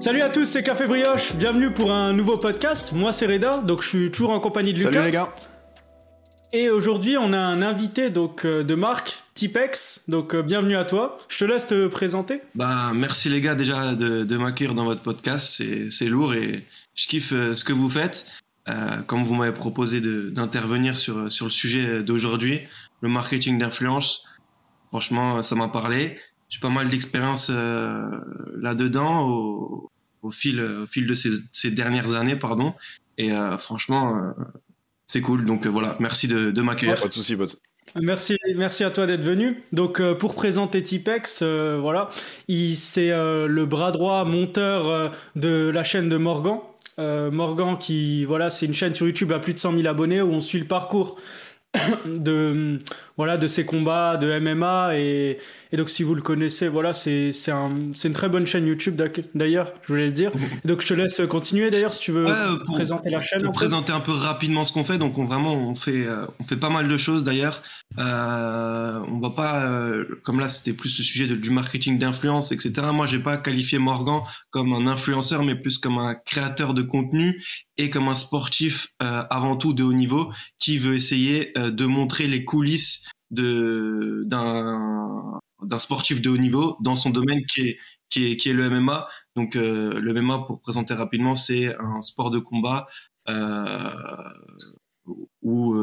Salut à tous, c'est Café Brioche. Bienvenue pour un nouveau podcast. Moi, c'est Reda, donc je suis toujours en compagnie de Lucas. Salut les gars. Et aujourd'hui, on a un invité donc euh, de Marc, Tipex. Donc euh, bienvenue à toi. Je te laisse te présenter. Bah merci les gars déjà de, de m'accueillir dans votre podcast. C'est lourd et je kiffe euh, ce que vous faites. Euh, comme vous m'avez proposé d'intervenir sur, sur le sujet d'aujourd'hui, le marketing d'influence. Franchement, ça m'a parlé. J'ai pas mal d'expérience euh, là-dedans au, au, fil, au fil de ces, ces dernières années, pardon. Et euh, franchement, euh, c'est cool. Donc voilà, merci de, de m'accueillir. pas de souci, pas de... Merci, merci à toi d'être venu. Donc euh, pour présenter Tipex, euh, voilà, il c'est euh, le bras droit monteur de la chaîne de Morgan. Morgan qui voilà, c'est une chaîne sur YouTube à plus de 100 000 abonnés où on suit le parcours de voilà de ses combats de MMA et, et donc si vous le connaissez voilà c'est c'est un, c'est une très bonne chaîne YouTube d'ailleurs je voulais le dire. Et donc je te laisse continuer d'ailleurs si tu veux ouais, pour, présenter la chaîne pour présenter un peu rapidement ce qu'on fait. Donc on vraiment on fait euh, on fait pas mal de choses d'ailleurs. Euh, on va pas euh, comme là c'était plus le sujet de, du marketing d'influence etc moi j'ai pas qualifié Morgan comme un influenceur mais plus comme un créateur de contenu et comme un sportif euh, avant tout de haut niveau qui veut essayer euh, de montrer les coulisses d'un sportif de haut niveau dans son domaine qui est qui est qui est le MMA. Donc euh, le MMA pour présenter rapidement, c'est un sport de combat ou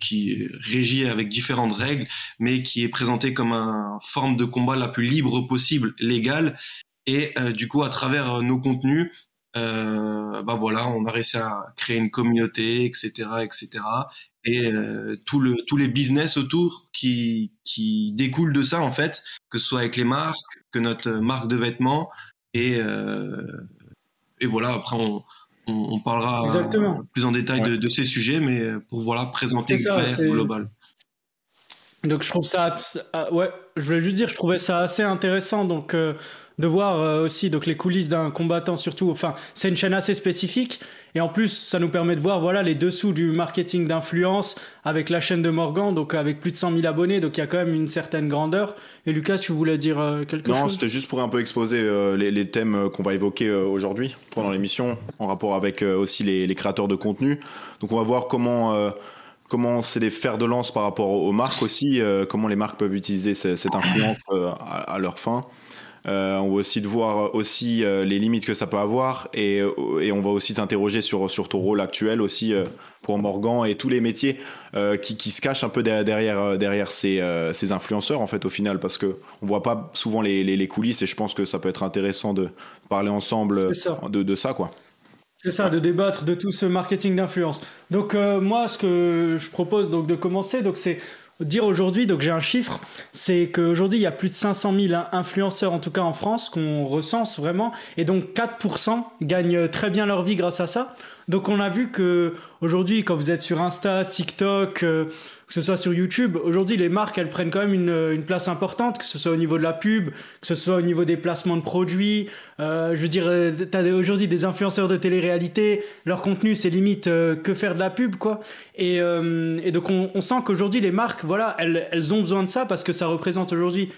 qui est régi avec différentes règles, mais qui est présenté comme un forme de combat la plus libre possible, légale. Et du coup, à travers nos contenus, euh, bah voilà, on a réussi à créer une communauté, etc., etc. Et euh, tout le, tous les business autour qui, qui découlent de ça en fait, que ce soit avec les marques, que notre marque de vêtements, et euh, et voilà. Après, on, on, on parlera Exactement. plus en détail ouais. de, de, ces sujets, mais pour voilà présenter le global. Donc je trouve ça, ouais, je voulais juste dire, je trouvais ça assez intéressant. Donc euh, de voir euh, aussi donc les coulisses d'un combattant surtout enfin c'est une chaîne assez spécifique et en plus ça nous permet de voir voilà les dessous du marketing d'influence avec la chaîne de Morgan donc avec plus de 100 000 abonnés donc il y a quand même une certaine grandeur. Et Lucas tu voulais dire euh, quelque non, chose? Non c'était juste pour un peu exposer euh, les, les, thèmes qu'on va évoquer euh, aujourd'hui pendant l'émission en rapport avec euh, aussi les, les, créateurs de contenu. Donc on va voir comment euh, comment c'est des fers de lance par rapport aux marques aussi, euh, comment les marques peuvent utiliser cette influence euh, à, à, leur fin. Euh, on va aussi de voir aussi euh, les limites que ça peut avoir et, euh, et on va aussi s'interroger sur, sur ton rôle actuel aussi euh, pour Morgan et tous les métiers qui, qui, se cachent un peu derrière, derrière ces, ces, influenceurs en fait au final parce que on voit pas souvent les, les, les, coulisses et je pense que ça peut être intéressant de parler ensemble de, de ça quoi. C'est ça, de débattre de tout ce marketing d'influence. Donc moi, ce que je propose donc de commencer, donc c'est dire aujourd'hui, donc j'ai un chiffre, c'est qu'aujourd'hui il y a plus de 500 000 influenceurs en tout cas en France qu'on recense vraiment, et donc 4% gagnent très bien leur vie grâce à ça. Donc on a vu que aujourd'hui quand vous êtes sur Insta, TikTok, euh, que ce soit sur YouTube, aujourd'hui les marques elles prennent quand même une, une, place importante, que ce soit au niveau de la pub, que ce soit au niveau des placements de produits. Euh, je veux dire, t'as aujourd'hui des influenceurs de télé-réalité, leur contenu c'est limite euh, que faire de la pub quoi. Et, euh, et donc on, on sent qu'aujourd'hui les marques, voilà, elles, elles ont besoin de ça parce que ça représente aujourd'hui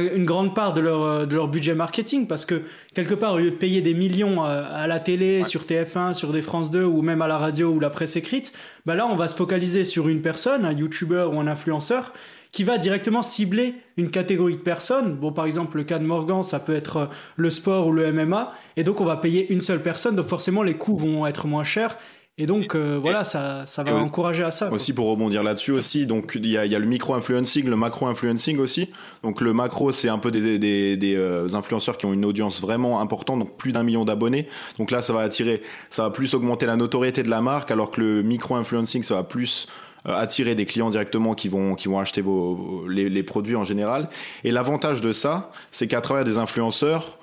une grande part de leur, de leur budget marketing parce que quelque part au lieu de payer des millions à, à la télé, ouais. sur TF1, sur des France 2 ou même à la radio ou la presse écrite, bah là on va se focaliser sur une personne, un youtubeur ou un influenceur qui va directement cibler une catégorie de personnes. Bon, par exemple, le cas de Morgan, ça peut être le sport ou le MMA. Et donc, on va payer une seule personne. Donc, forcément, les coûts vont être moins chers. Et donc euh, voilà, ça, ça va encourager à ça. Quoi. Aussi pour rebondir là-dessus aussi, donc il y a, y a, le micro-influencing, le macro-influencing aussi. Donc le macro, c'est un peu des, des, des euh, influenceurs qui ont une audience vraiment importante, donc plus d'un million d'abonnés. Donc là, ça va attirer, ça va plus augmenter la notoriété de la marque, alors que le micro-influencing, ça va plus euh, attirer des clients directement qui vont qui vont acheter vos, les, les produits en général. Et l'avantage de ça, c'est qu'à travers des influenceurs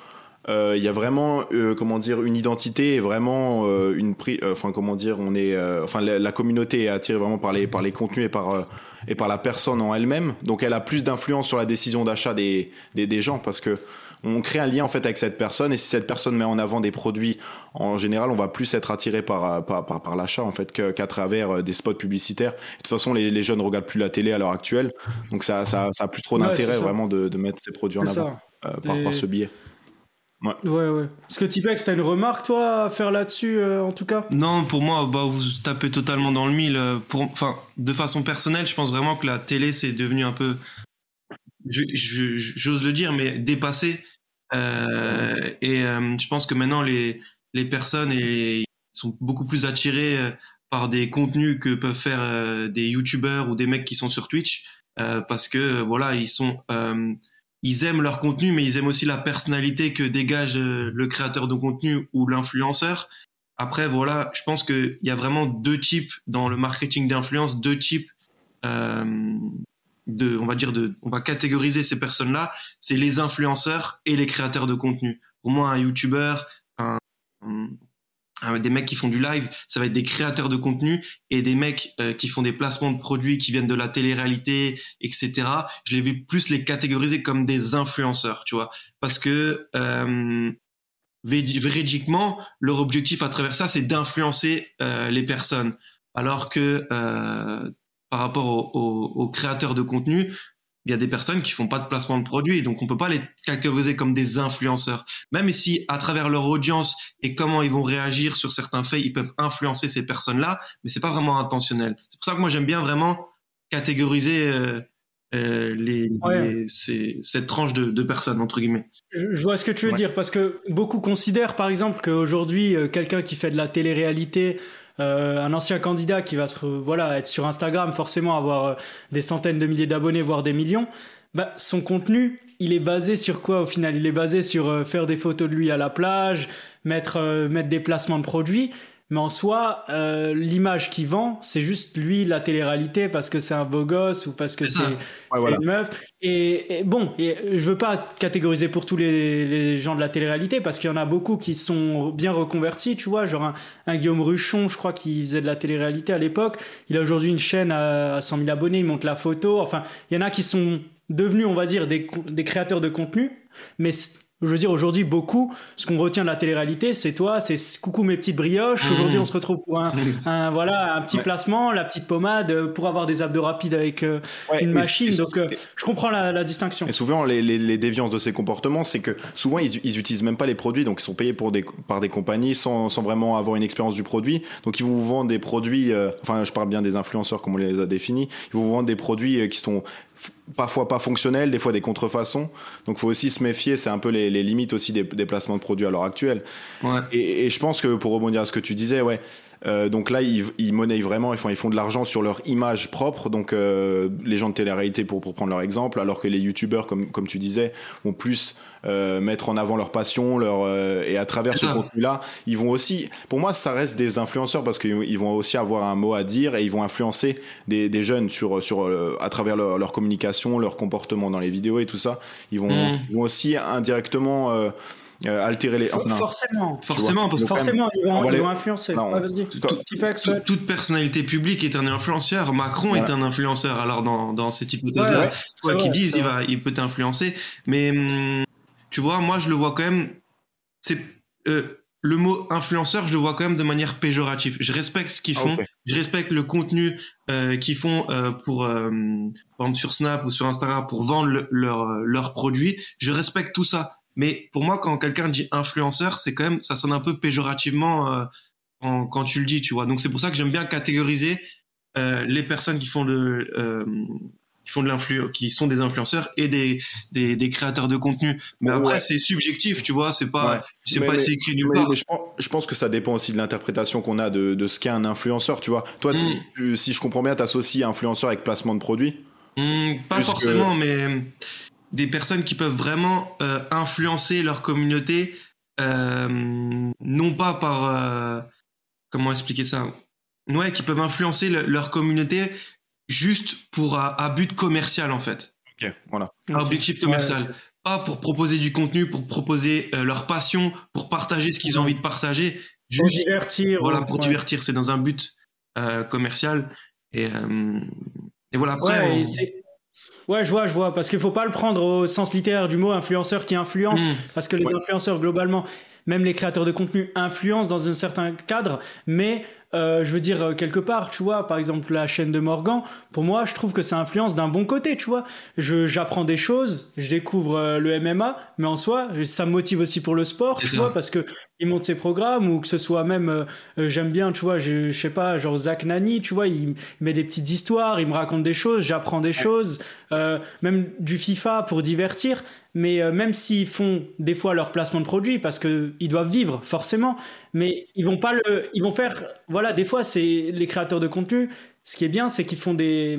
il euh, y a vraiment euh, comment dire une identité et vraiment euh, une pri enfin comment dire on est enfin la, la, communauté est attirée vraiment par les par les contenus et par et par la personne en elle-même. Donc elle a plus d'influence sur la décision d'achat des, des, des gens parce que on crée un lien en fait avec cette personne et si cette personne met en avant des produits en général on va plus être attiré par par, par, par l'achat en fait qu'à qu travers des spots publicitaires. De toute façon les, les jeunes regardent plus la télé à l'heure actuelle. Donc ça, ça, ça a plus trop d'intérêt ouais, vraiment de, de, mettre ces produits en avant euh, par, par ce biais Ouais, ouais. Est-ce que Tipex, t'as une remarque, toi, à faire là-dessus, euh, en tout cas? Non, pour moi, bah, vous tapez totalement dans le mille. Euh, pour, enfin, de façon personnelle, je pense vraiment que la télé, c'est devenu un peu, j'ose le dire, mais dépassé. Euh, et euh, je pense que maintenant, les, les personnes et, sont beaucoup plus attirées par des contenus que peuvent faire des youtubeurs ou des mecs qui sont sur Twitch. parce que, voilà, ils sont ils aiment leur contenu, mais ils aiment aussi la personnalité que dégage euh, le créateur de contenu ou l'influenceur. Après, voilà, je pense qu'il y a vraiment deux types dans le marketing d'influence, deux types euh, de, on va dire de, on va catégoriser ces personnes-là. C'est les influenceurs et les créateurs de contenu. Pour moi, un YouTuber, un, des mecs qui font du live, ça va être des créateurs de contenu et des mecs euh, qui font des placements de produits qui viennent de la télé-réalité, etc. Je les vais plus les catégoriser comme des influenceurs, tu vois, parce que euh, véridiquement, leur objectif à travers ça, c'est d'influencer euh, les personnes, alors que euh, par rapport aux créateurs de contenu, il y a des personnes qui font pas de placement de produits, donc on peut pas les catégoriser comme des influenceurs. Même si à travers leur audience et comment ils vont réagir sur certains faits, ils peuvent influencer ces personnes-là, mais c'est pas vraiment intentionnel. C'est pour ça que moi j'aime bien vraiment catégoriser euh, euh, les, cette tranche de, de, personnes entre guillemets. Je, vois ce que tu veux dire parce que beaucoup considèrent par exemple qu'aujourd'hui euh, quelqu'un qui fait de la télé-réalité euh, un ancien candidat qui va se voilà être sur Instagram, forcément avoir euh, des centaines de milliers d'abonnés, voire des millions, bah, son contenu, il est basé sur quoi au final? Il est basé sur euh, faire des photos de lui à la plage, mettre, mettre des placements de produits. Mais en soi, euh, l'image qui vend, c'est juste lui, la télé-réalité, parce que c'est un beau gosse ou parce que c'est une meuf. Et, bon, et je veux pas catégoriser pour tous les, les gens de la télé-réalité, parce qu'il y en a beaucoup qui sont bien reconvertis, tu vois. Genre un, Guillaume Ruchon, je crois, qui faisait de la télé-réalité à l'époque. Il a aujourd'hui une chaîne à 100 000 abonnés, il monte la photo. Enfin, il y en a qui sont devenus, on va dire, des, des créateurs de contenu. Mais je veux dire, aujourd'hui, beaucoup, ce qu'on retient de la télé-réalité, c'est toi, c'est coucou mes petites brioches. Mmh. Aujourd'hui, on se retrouve pour un, voilà, un petit placement, la petite pommade, euh, pour avoir des abdos rapides avec euh, une machine. Donc, euh, je comprends la, distinction. Et souvent, les, les, déviances de ces comportements, c'est que souvent, ils, ils utilisent même pas les produits, donc ils sont payés pour des, par des compagnies sans, sans vraiment avoir une expérience du produit. Donc, ils vous vendent des produits, enfin, je parle bien des influenceurs comme on les a définis, ils vous vendent des produits qui sont parfois pas fonctionnels, des fois des contrefaçons. Donc il faut aussi se méfier, c'est un peu les, limites aussi des, placements de produits à l'heure actuelle. Et, je pense que pour rebondir à ce que tu disais, ouais, euh, donc là, ils, ils monnaient vraiment, ils font, de l'argent sur leur image propre. Donc euh, les gens de télé-réalité, pour, pour prendre leur exemple, alors que les youtubeurs, comme, comme tu disais, vont plus euh, mettre en avant leur passion, leur et à travers ce contenu-là, ils vont aussi, pour moi, ça reste des influenceurs parce qu'ils vont aussi avoir un mot à dire et ils vont influencer des, des jeunes sur sur à travers leur, leur, communication, leur comportement dans les vidéos et tout ça. Ils vont, mm. ils vont aussi indirectement euh, altérer les. forcément, forcément, parce que forcément, ils vont, influencer. toute, personnalité publique est un influenceur. Macron est un influenceur. Alors dans, dans cette hypothèse-là, quoi qu'ils disent, il va, il peut t'influencer. Mais hum, tu vois, moi, je le vois quand même. C'est euh, le mot influenceur, je le vois quand même de manière péjorative. Je respecte ce qu'ils ah, font, je respecte le contenu euh, qu'ils font euh, pour euh, sur Snap ou sur Instagram pour vendre leurs leur produits. Je respecte tout ça. Mais pour moi, quand quelqu'un dit influenceur, c'est quand même, ça sonne un peu péjorativement euh, quand tu le dis, tu vois. Donc c'est pour ça que j'aime bien catégoriser euh, les personnes qui font le, euh, qui font de l'influ, qui sont des influenceurs et des, des, des créateurs de contenu. Mais après, c'est subjectif, tu vois. C'est pas, c'est pas écrit nulle part. je, pense, que ça dépend aussi de l'interprétation qu'on a de, de ce qu'est un influenceur, tu vois. Toi, hmm. si je comprends bien, t'associes influenceur avec placement de produit. Hmm, pas forcément, mais des personnes qui peuvent vraiment euh, influencer leur communauté, euh, non pas par euh, comment expliquer ça, ouais, qui peuvent influencer leur communauté juste pour à, but commercial en fait. Ok, voilà. objectif commercial. Pas pour proposer du contenu, pour proposer leur passion, pour partager ce qu'ils ont envie de partager. Juste, pour divertir. Voilà, pour divertir. C'est dans un but commercial. Et, et voilà, après. Ouais, Ouais, je vois, je vois, parce qu'il faut pas le prendre au sens littéraire du mot influenceur qui influence, hmm. parce que les influenceurs globalement, même les créateurs de contenu influencent dans un certain cadre, mais euh, je veux dire, euh, quelque part, tu vois, par exemple, la chaîne de Morgan, pour moi, je trouve que ça influence d'un bon côté, tu vois. J'apprends des choses, je découvre euh, le MMA, mais en soi, ça me motive aussi pour le sport, tu vois, parce que il monte ses programmes ou que ce soit même, j'aime bien, tu vois, je, je, sais pas, genre Zach Nani, tu vois, il, met des petites histoires, il me raconte des choses, j'apprends des choses, même du FIFA pour divertir mais euh, même s'ils font des fois leur placement de produit parce que ils doivent vivre forcément, mais ils vont pas le, ils vont faire, voilà, des fois c'est les créateurs de contenu. Ce qui est bien, c'est qu'ils font des,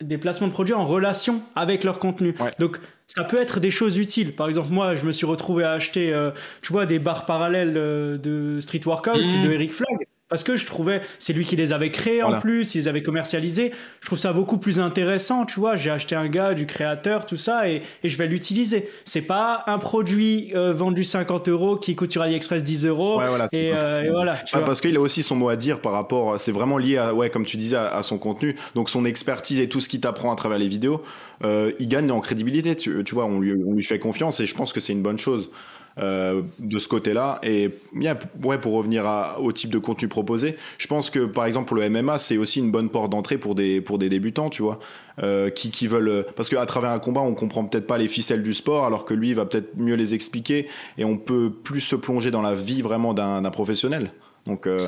des placements de produits en relation avec leur contenu. Donc ça peut être des choses utiles. Par exemple, moi, je me suis retrouvé à acheter, euh, tu vois, des barres parallèles euh, de Street Workout mmh. de Eric Flag parce que je trouvais c'est lui qui les avait créés en plus, ils les avait commercialisés. Je trouve ça beaucoup plus intéressant, tu vois. J'ai acheté un gars du créateur, tout ça, et, et je vais l'utiliser. C'est pas un produit euh, vendu 50 euros qui coûte sur AliExpress 10 euros. Ouais, voilà, et, euh, et, voilà. parce qu'il a aussi son mot à dire par rapport. C'est vraiment lié à, ouais, comme tu disais, à, son contenu. Donc son expertise et tout ce qu'il t'apprend à travers les vidéos, euh, il gagne en crédibilité. Tu, tu vois, on lui, on lui fait confiance et je pense que c'est une bonne chose. Euh, de ce côté-là. Et bien, ouais, pour revenir au type de contenu proposé, je pense que par exemple pour le MMA, c'est aussi une bonne porte d'entrée pour des, pour des débutants, tu vois, euh, qui, qui veulent. Parce qu'à travers un combat, on comprend peut-être pas les ficelles du sport, alors que lui va peut-être mieux les expliquer et on peut plus se plonger dans la vie vraiment d'un professionnel. Donc, euh,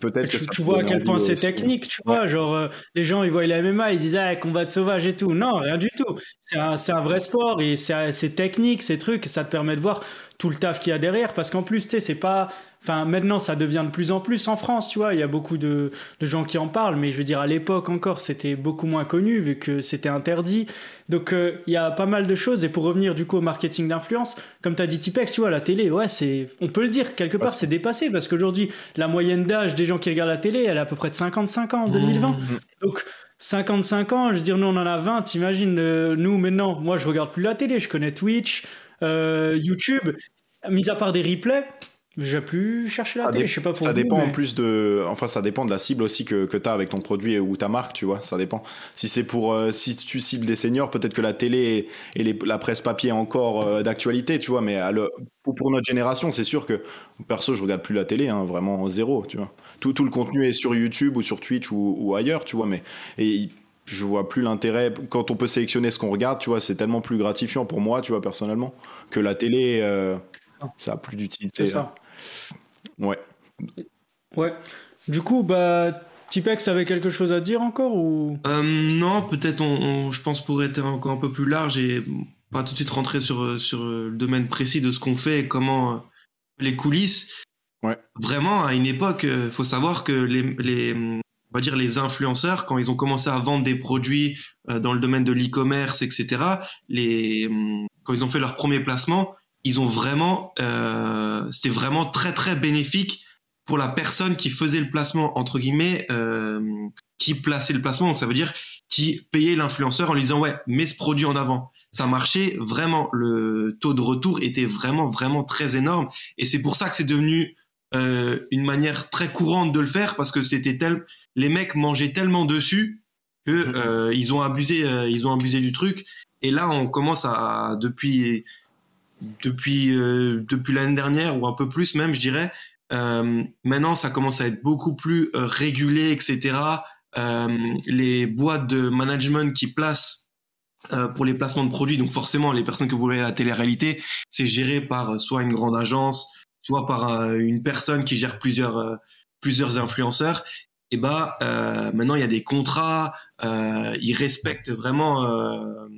peut-être que tu, vois à quel point c'est technique, tu vois. Genre, euh, les gens, ils voient la MMA, ils disent, ah, combat de sauvage et tout. Non, rien du tout. C'est un, un, vrai sport et c'est technique, ces trucs. Ça te permet de voir tout le taf qu'il y a derrière. Parce qu'en plus, tu sais, c'est pas. Enfin, maintenant, ça devient de plus en plus en France, tu vois. Il y a beaucoup de, de gens qui en parlent, mais je veux dire, à l'époque encore, c'était beaucoup moins connu vu que c'était interdit. Donc, euh, il y a pas mal de choses. Et pour revenir du coup au marketing d'influence, comme tu as dit Tipex, tu vois, la télé, ouais, c'est, on peut le dire, quelque part, c'est dépassé parce qu'aujourd'hui, la moyenne d'âge des gens qui regardent la télé, elle est à peu près de 55 ans en 2020. Mmh. Donc, 55 ans, je veux dire, nous on en a 20, t'imagines, euh, nous maintenant, moi je regarde plus la télé, je connais Twitch, euh, YouTube, mis à part des replays, je vais plus chercher la télé, je sais pas Ça dépend en plus de, enfin ça dépend de la cible aussi que, que tu as avec ton produit ou ta marque, tu vois, ça dépend. Si c'est pour, euh, si tu cibles des seniors, peut-être que la télé et, les, la presse papier est encore euh, d'actualité, tu vois, mais pour, notre génération, c'est sûr que, perso, je regarde plus la télé, hein, vraiment zéro, tu vois. Tout, tout le contenu est sur YouTube ou sur Twitch ou, ou ailleurs, tu vois, mais, et je vois plus l'intérêt. Quand on peut sélectionner ce qu'on regarde tu vois c'est tellement plus gratifiant pour moi tu vois personnellement que la télé euh, ça a plus d'utilité c'est ça. ouais. Ouais. Du coup bah Tipex avait quelque chose à dire encore ou? Euh, non peut-être on, je pense pour être encore un peu plus large et pas tout de suite rentrer sur sur le domaine précis de ce qu'on fait et comment euh, les coulisses. Ouais. vraiment à une époque faut savoir que les, les on va dire les influenceurs quand ils ont commencé à vendre des produits euh, dans le domaine de l'e-commerce etc les hum, quand ils ont fait leur premier placement ils ont vraiment euh, c'était vraiment très très bénéfique pour la personne qui faisait le placement entre guillemets euh, qui plaçait le placement. Donc ça veut dire qui payait l'influenceur en lui disant ouais mets ce produit en avant. Ça marchait vraiment. Le taux de retour était vraiment vraiment très énorme. Et c'est pour ça que c'est devenu euh, une manière très courante de le faire parce que c'était tel, les mecs mangeaient tellement dessus que mhm. euh, ils ont abusé, euh, ils ont abusé du truc. Et là, on commence à depuis depuis depuis l'année dernière ou un peu plus même, je dirais. maintenant, ça commence à être beaucoup plus régulé, etc. les boîtes de management qui placent pour les placements de produits, donc forcément les personnes que vous voyez à la télé-réalité, c'est géré par soit une grande agence, soit par euh, une personne qui gère plusieurs euh, plusieurs influenceurs et bah euh, maintenant il y a des contrats euh, ils respectent vraiment euh,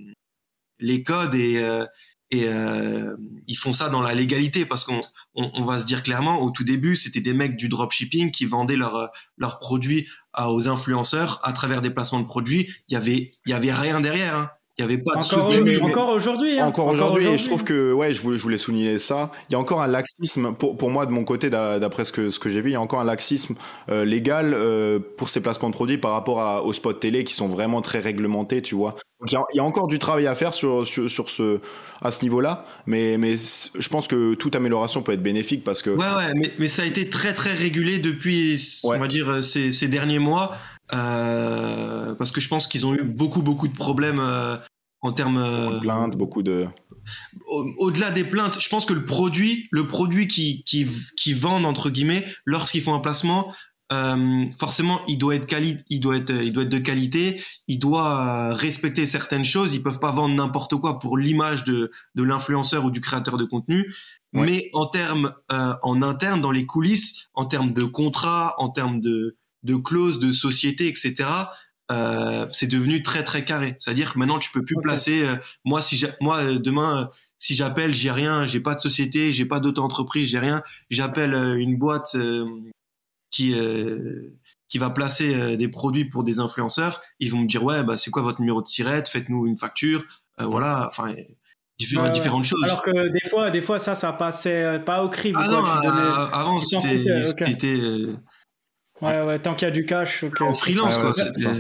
les codes et et ils font ça dans la légalité parce qu'on on, on, va se dire clairement au tout début c'était des mecs du dropshipping qui vendaient leurs leurs produits aux influenceurs à travers des placements de produits il y avait il y avait rien derrière hein. Il y avait pas encore, encore aujourd'hui. Hein. Encore aujourd'hui. Et je trouve que, ouais, je voulais, je voulais souligner ça. Il y a encore un laxisme, pour, pour moi, de mon côté, d'après ce que, ce que j'ai vu, il y a encore un laxisme euh, légal euh, pour ces placements de produits par rapport à, aux spots télé qui sont vraiment très réglementés, tu vois. Donc il y, a, encore du travail à faire sur, sur, sur ce, à ce niveau-là, mais, mais je pense que toute amélioration peut être bénéfique parce que. Ouais, ouais, mais, mais ça a été très, très régulé depuis, on va dire, ces, ces derniers mois. Euh, parce que je pense qu'ils ont eu beaucoup beaucoup de problèmes euh, en termes de plaintes, beaucoup de au-delà des plaintes, je pense que le produit, le produit qui qui qui vendent entre guillemets lorsqu'ils font un placement, euh, forcément, il doit être quali il doit être, il doit être de qualité, il doit euh, respecter certaines choses. Ils peuvent pas vendre n'importe quoi pour l'image de de l'influenceur ou du créateur de contenu. Mais en termes, euh, en interne, dans les coulisses, en termes de contrat, en termes de de clauses de société, etc. Euh, c'est devenu très très carré. C'est-à-dire que maintenant tu peux plus placer. Euh, moi si moi demain si j'appelle j'ai rien, j'ai pas de société, j'ai pas d'auto-entreprise, j'ai rien, j'appelle une boîte qui euh, qui va placer euh, des produits pour des influenceurs, ils vont me dire ouais bah c'est quoi votre numéro de sirette, faites-nous une facture, euh, voilà, enfin différentes, différentes choses. Alors que des fois, des fois ça, ça passait pas au crible. Ah non, avant c'était, ouais ouais, tant qu'il y a du cash. En freelance quoi, c'était ça.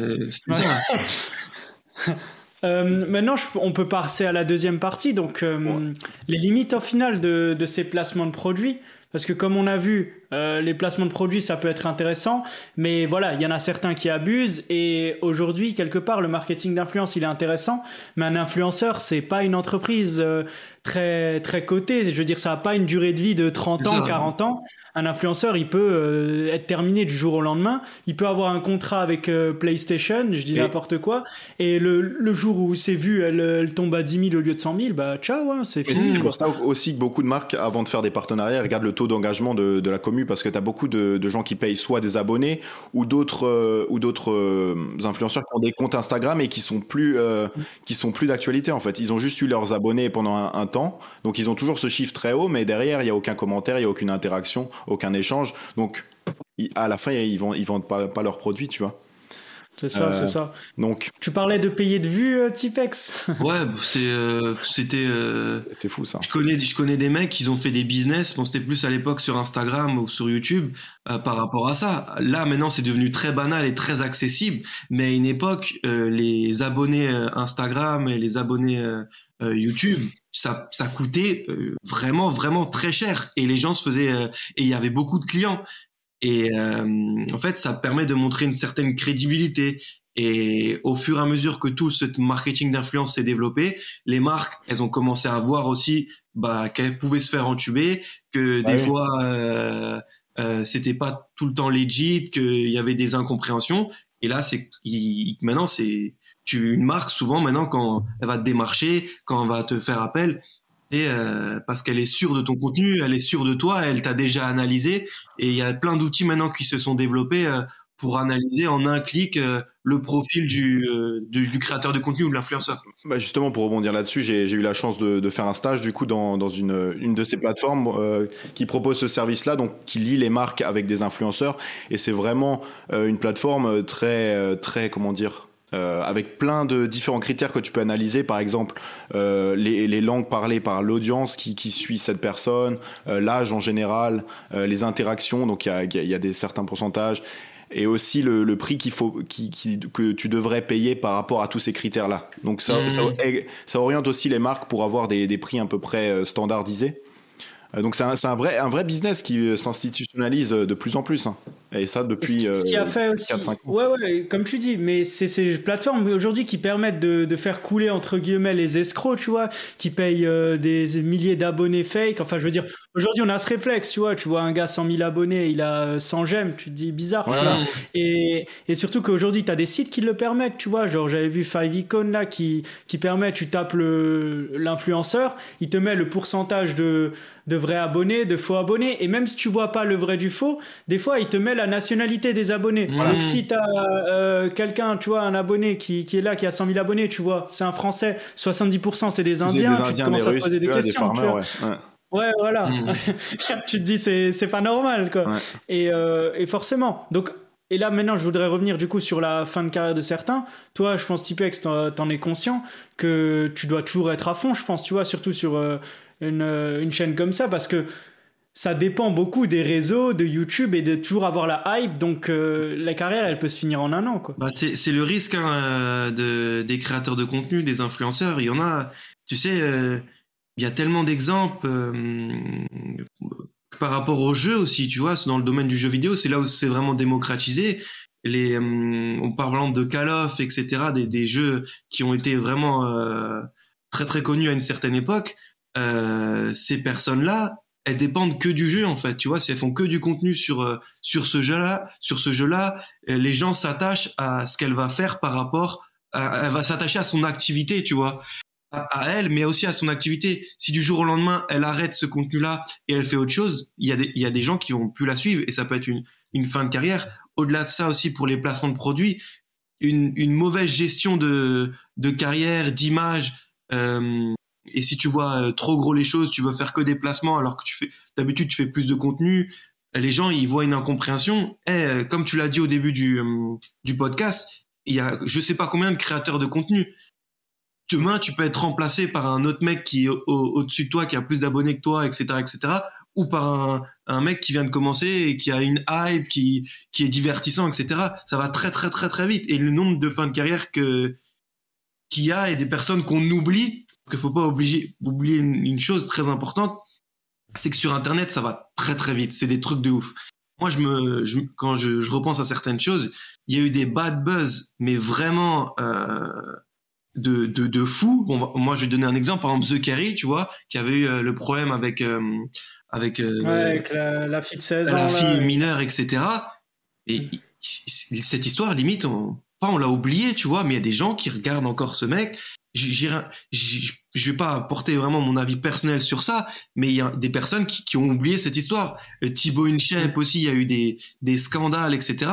maintenant, on peut passer à la deuxième partie, donc les limites au final de, de, ces placements de produits. Parce que comme on a vu, euh, les placements de produits, ça peut être intéressant, mais voilà, il y en a certains qui abusent. Et aujourd'hui, quelque part, le marketing d'influence, il est intéressant, mais un influenceur, c'est pas une entreprise. Euh, très très coté. Je veux dire, ça n'a pas une durée de vie de 30 ans, 40 ans. Un influenceur, il peut euh, être terminé du jour au lendemain. Il peut avoir un contrat avec PlayStation, je dis n'importe quoi. Et le, le, jour où c'est vu, elle, elle, tombe à 10 000 au lieu de 100 000, bah ciao, hein, c'est fini. C'est pour ça aussi que beaucoup de marques, avant de faire des partenariats, regardent le taux d'engagement de, de, la parce que tu as beaucoup de, gens qui payent soit des abonnés ou d'autres euh, d'autres influenceurs qui ont des comptes Instagram et qui sont plus qui sont plus d'actualité en fait. Ils ont juste eu leurs abonnés pendant un, un donc ils ont toujours ce chiffre très haut, mais derrière, il n'y a aucun commentaire, il n'y a aucune interaction, aucun échange. Donc à la fin, ils ne ils vendent pas leurs produits, tu vois. C'est ça, c'est euh, ça. Donc, tu parlais de payer de vue, euh, Tipex. ouais, c'est, euh, c'était. c'est fou ça. Je connais, je connais des mecs, ils ont fait des business. Bon, c'était plus à l'époque sur Instagram ou sur YouTube par rapport à ça. Là, maintenant, c'est devenu très banal et très accessible. Mais à une époque, les abonnés Instagram et les abonnés YouTube, ça, ça coûtait vraiment, vraiment très cher. Et les gens se faisaient, et il y avait beaucoup de clients. Et euh, en fait, ça permet de montrer une certaine crédibilité. Et au fur et à mesure que tout ce marketing d'influence s'est développé, les marques, elles ont commencé à voir aussi bah, qu'elles pouvaient se faire entuber, que des fois euh, euh, c'était pas tout le temps legit, qu'il y avait des incompréhensions. Et là, c'est maintenant c'est tu une marque souvent maintenant quand elle va te démarcher, quand elle va te faire appel, euh, parce qu'elle est sûre de ton contenu, elle est sûre de toi, elle t'a déjà analysé et il y a plein d'outils maintenant qui se sont développés euh, pour analyser en un clic euh, le profil du, créateur de contenu ou de l'influenceur. Bah justement, pour rebondir là-dessus, j'ai eu la chance de, faire un stage du coup dans, une de ces plateformes qui propose ce service-là, donc qui lie les marques avec des influenceurs. Et c'est vraiment une plateforme très, très, comment dire, euh, avec plein de différents critères que tu peux analyser, par exemple euh, les, les, langues parlées par l'audience qui, qui, suit cette personne, euh, l'âge en général, les interactions, donc il y a, y a, des certains pourcentages, et aussi le, le prix qu'il faut, qui, qui, que tu devrais payer par rapport à tous ces critères-là. Donc ça, ça, mmh. ça, oriente aussi les marques pour avoir des, des prix à peu près standardisés. Donc c'est un, un, vrai, un vrai business qui s'institutionnalise de plus en plus. Hein. Et ça depuis ce qui a euh, fait aussi, 4-5 ans. Ouais, ouais, comme tu dis, mais c'est ces plateformes aujourd'hui qui permettent de, de, faire couler entre guillemets les escrocs, tu vois, qui payent euh, des milliers d'abonnés fake. Enfin, je veux dire, aujourd'hui on a ce réflexe, tu vois, tu vois un gars 100 000 abonnés, il a 100 j'aime, tu te dis bizarre. Voilà. Et, et surtout qu'aujourd'hui tu as des sites qui le permettent, tu vois, genre j'avais vu Five Icon là qui, qui permet, tu tapes l'influenceur, il te met le pourcentage de, de vrais abonnés, de faux abonnés, et même si tu vois pas le vrai du faux, des fois il te met la nationalité des abonnés. Donc si tu as euh, quelqu'un, tu vois, un abonné qui, qui, est là, qui a 100 000 abonnés, tu vois, c'est un Français, 70% c'est des Indiens, tu commences à poser des questions. ouais. voilà. Mm. tu te dis, c'est pas normal, quoi. Et, euh, et, forcément. Donc, et là, maintenant, je voudrais revenir du coup sur la fin de carrière de certains. Toi, je pense, Tipex, t'en es conscient que tu dois toujours être à fond, je pense, tu vois, surtout sur euh, une, une chaîne comme ça, parce que ça dépend beaucoup des réseaux, de YouTube et de toujours avoir la hype. Donc euh, la carrière, elle peut se finir en un an. Quoi. Bah, c'est le risque hein, euh, de, des créateurs de contenu, des influenceurs. Il y en a, tu sais, euh, il y a tellement d'exemples par rapport au jeu aussi. Tu vois, dans le domaine du jeu vidéo, c'est là où c'est vraiment démocratisé. Les, en parlant de Call of, etc., des, des jeux qui ont été vraiment très très connus à une certaine époque ces personnes-là, elles dépendent que du jeu en fait. Tu vois, si elles font que du contenu sur euh, sur ce jeu-là, sur ce jeu-là, euh, les gens s'attachent à ce qu'elle va faire par rapport. À, elle va s'attacher à son activité, tu vois, à, elle, mais aussi à son activité. Si du jour au lendemain elle arrête ce contenu-là et elle fait autre chose, il y a des il y a des gens qui vont plus la suivre et ça peut être une une fin de carrière. Au-delà de ça aussi pour les placements de produits, une une mauvaise gestion de de carrière, d'image. Euh, et si tu vois euh, trop gros les choses, tu veux faire que des placements alors que tu fais d'habitude tu fais plus de contenu, les gens ils voient une incompréhension. Et euh, comme tu l'as dit au début du euh, du podcast, il y a je sais pas combien de créateurs de contenu. Demain, tu peux être remplacé par un autre mec qui est au-dessus de toi, qui a plus d'abonnés que toi, etc., etc., ou par un, un mec qui vient de commencer et qui a une hype, qui qui est divertissant, etc. Ça va très très très très vite. Et le nombre de fins de carrière que qu'il y a et des personnes qu'on oublie qu'il faut pas obliger, oublier une, chose très importante, c'est que sur Internet, ça va très très vite. C'est des trucs de ouf. Moi, je me, je, quand je, je, repense à certaines choses, il y a eu des bad buzz, mais vraiment euh, de, de, de fou. Bon, moi, je vais donner un exemple. Par exemple, The Carry, tu vois, qui avait eu euh, le problème avec euh, avec, euh, ouais, avec la, la, fille de 16 ans, la fille mineure, etc. Et cette histoire, limite, on, pas on l'a oublié, tu vois, mais il y a des gens qui regardent encore ce mec je vais pas apporter vraiment mon avis personnel sur ça, mais il y a des personnes qui, qui ont oublié cette histoire. Euh, Thibaut Inchep aussi, il y a eu des, des scandales, etc.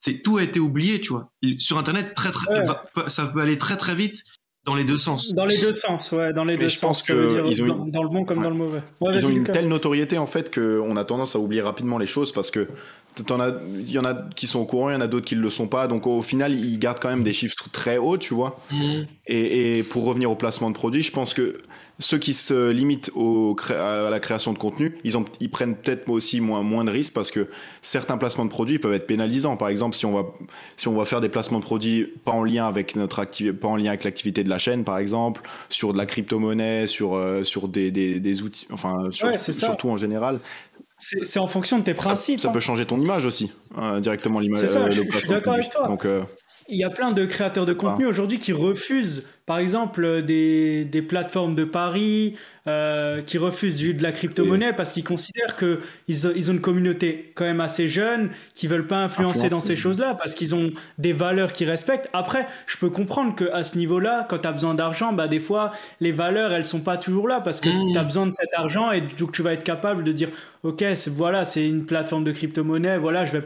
C'est tout a été oublié, tu vois. Sur Internet, très, très, ça peut aller très très vite dans les deux sens. Dans les deux sens, ouais, dans les deux je sens. Pense que dire, dans, dans, le bon comme ouais. dans le mauvais. Ouais, ils ont une telle notoriété en fait qu'on a tendance à oublier rapidement les choses parce que il y en a qui sont au courant, il y en a d'autres qui ne le sont pas. Donc au final, ils gardent quand même des chiffres très hauts, tu vois. Mmh. Et, et, pour revenir au placement de produits, je pense que ceux qui se limitent au, à la création de contenu, ils, ont, ils prennent peut-être aussi moins, moins de risques parce que certains placements de produits peuvent être pénalisants. Par exemple, si on va, si on va faire des placements de produits pas en lien avec notre pas en lien avec l'activité de la chaîne, par exemple, sur de la crypto-monnaie, sur, euh, sur des, des, des, outils, enfin, sur, ouais, surtout en général, c'est en fonction de tes principes. Ça, ça hein. peut changer ton image aussi, euh, directement l'image. C'est ça, euh, je, je suis d'accord avec toi. Donc, euh, il y a plein de créateurs de contenu ah. aujourd'hui qui refusent, par exemple, des, des plateformes de paris, euh, qui refusent de la crypto-monnaie parce qu'ils considèrent qu'ils ils ont une communauté quand même assez jeune, qui veulent pas influencer Influence, dans ces choses-là parce qu'ils ont des valeurs qu'ils respectent. Après, je peux comprendre qu'à ce niveau-là, quand tu as besoin d'argent, bah, des fois, les valeurs, elles sont pas toujours là parce que mmh. tu as besoin de cet argent et donc tu vas être capable de dire, OK, voilà, c'est une plateforme de crypto-monnaie, voilà, je vais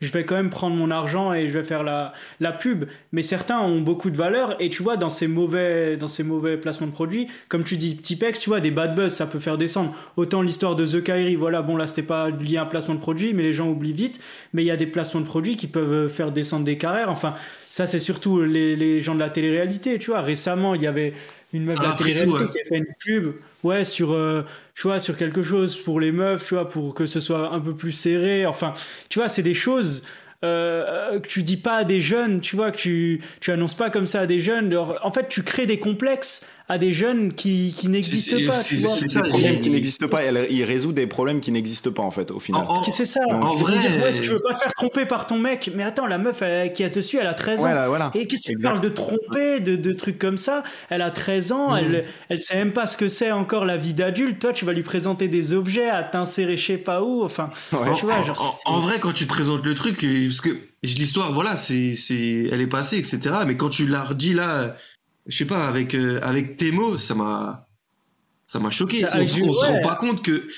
je vais quand même prendre mon argent et je vais faire la, la pub. Mais certains ont beaucoup de valeur et tu vois, dans ces mauvais, dans ces mauvais placements de produits, comme tu dis, Tipex, tu vois, des bad buzz, ça peut faire descendre. Autant l'histoire de The Kyrie, voilà, bon, là, c'était pas lié à un placement de produit, mais les gens oublient vite. Mais il y a des placements de produits qui peuvent faire descendre des carrières. Enfin, ça, c'est surtout les, les gens de la télé-réalité, tu vois. Récemment, il y avait une meuf de la télé-réalité ouais. qui a fait une pub ouais sur euh, tu vois sur quelque chose pour les meufs tu vois pour que ce soit un peu plus serré enfin tu vois c'est des choses euh, que tu dis pas à des jeunes tu vois que tu tu annonces pas comme ça à des jeunes en fait tu crées des complexes à des jeunes qui, qui n'existent pas. C'est des problèmes qui n'existent pas. Elle, il résout des problèmes qui n'existent pas en fait au final. C'est ça. En, en vrai, dire, ouais, si tu veux pas faire tromper par ton mec, mais attends, la meuf elle, qui a te su, elle a 13 ans. Voilà, voilà. Et qu'est-ce que tu parles de tromper, de, de trucs comme ça? Elle a 13 ans, mmh. elle, elle sait même pas ce que c'est encore la vie d'adulte. Toi, tu vas lui présenter des objets à t'insérer je sais pas où. Enfin, ouais. tu vois, genre, en, en, vrai, quand tu présentes le truc, parce que l'histoire, voilà, c'est, c'est, elle est passée, etc. Mais quand tu la redis là je sais pas, avec euh, avec tes mots, ça m'a ça m'a choqué. Ça, on, on ouais. se rend pas compte que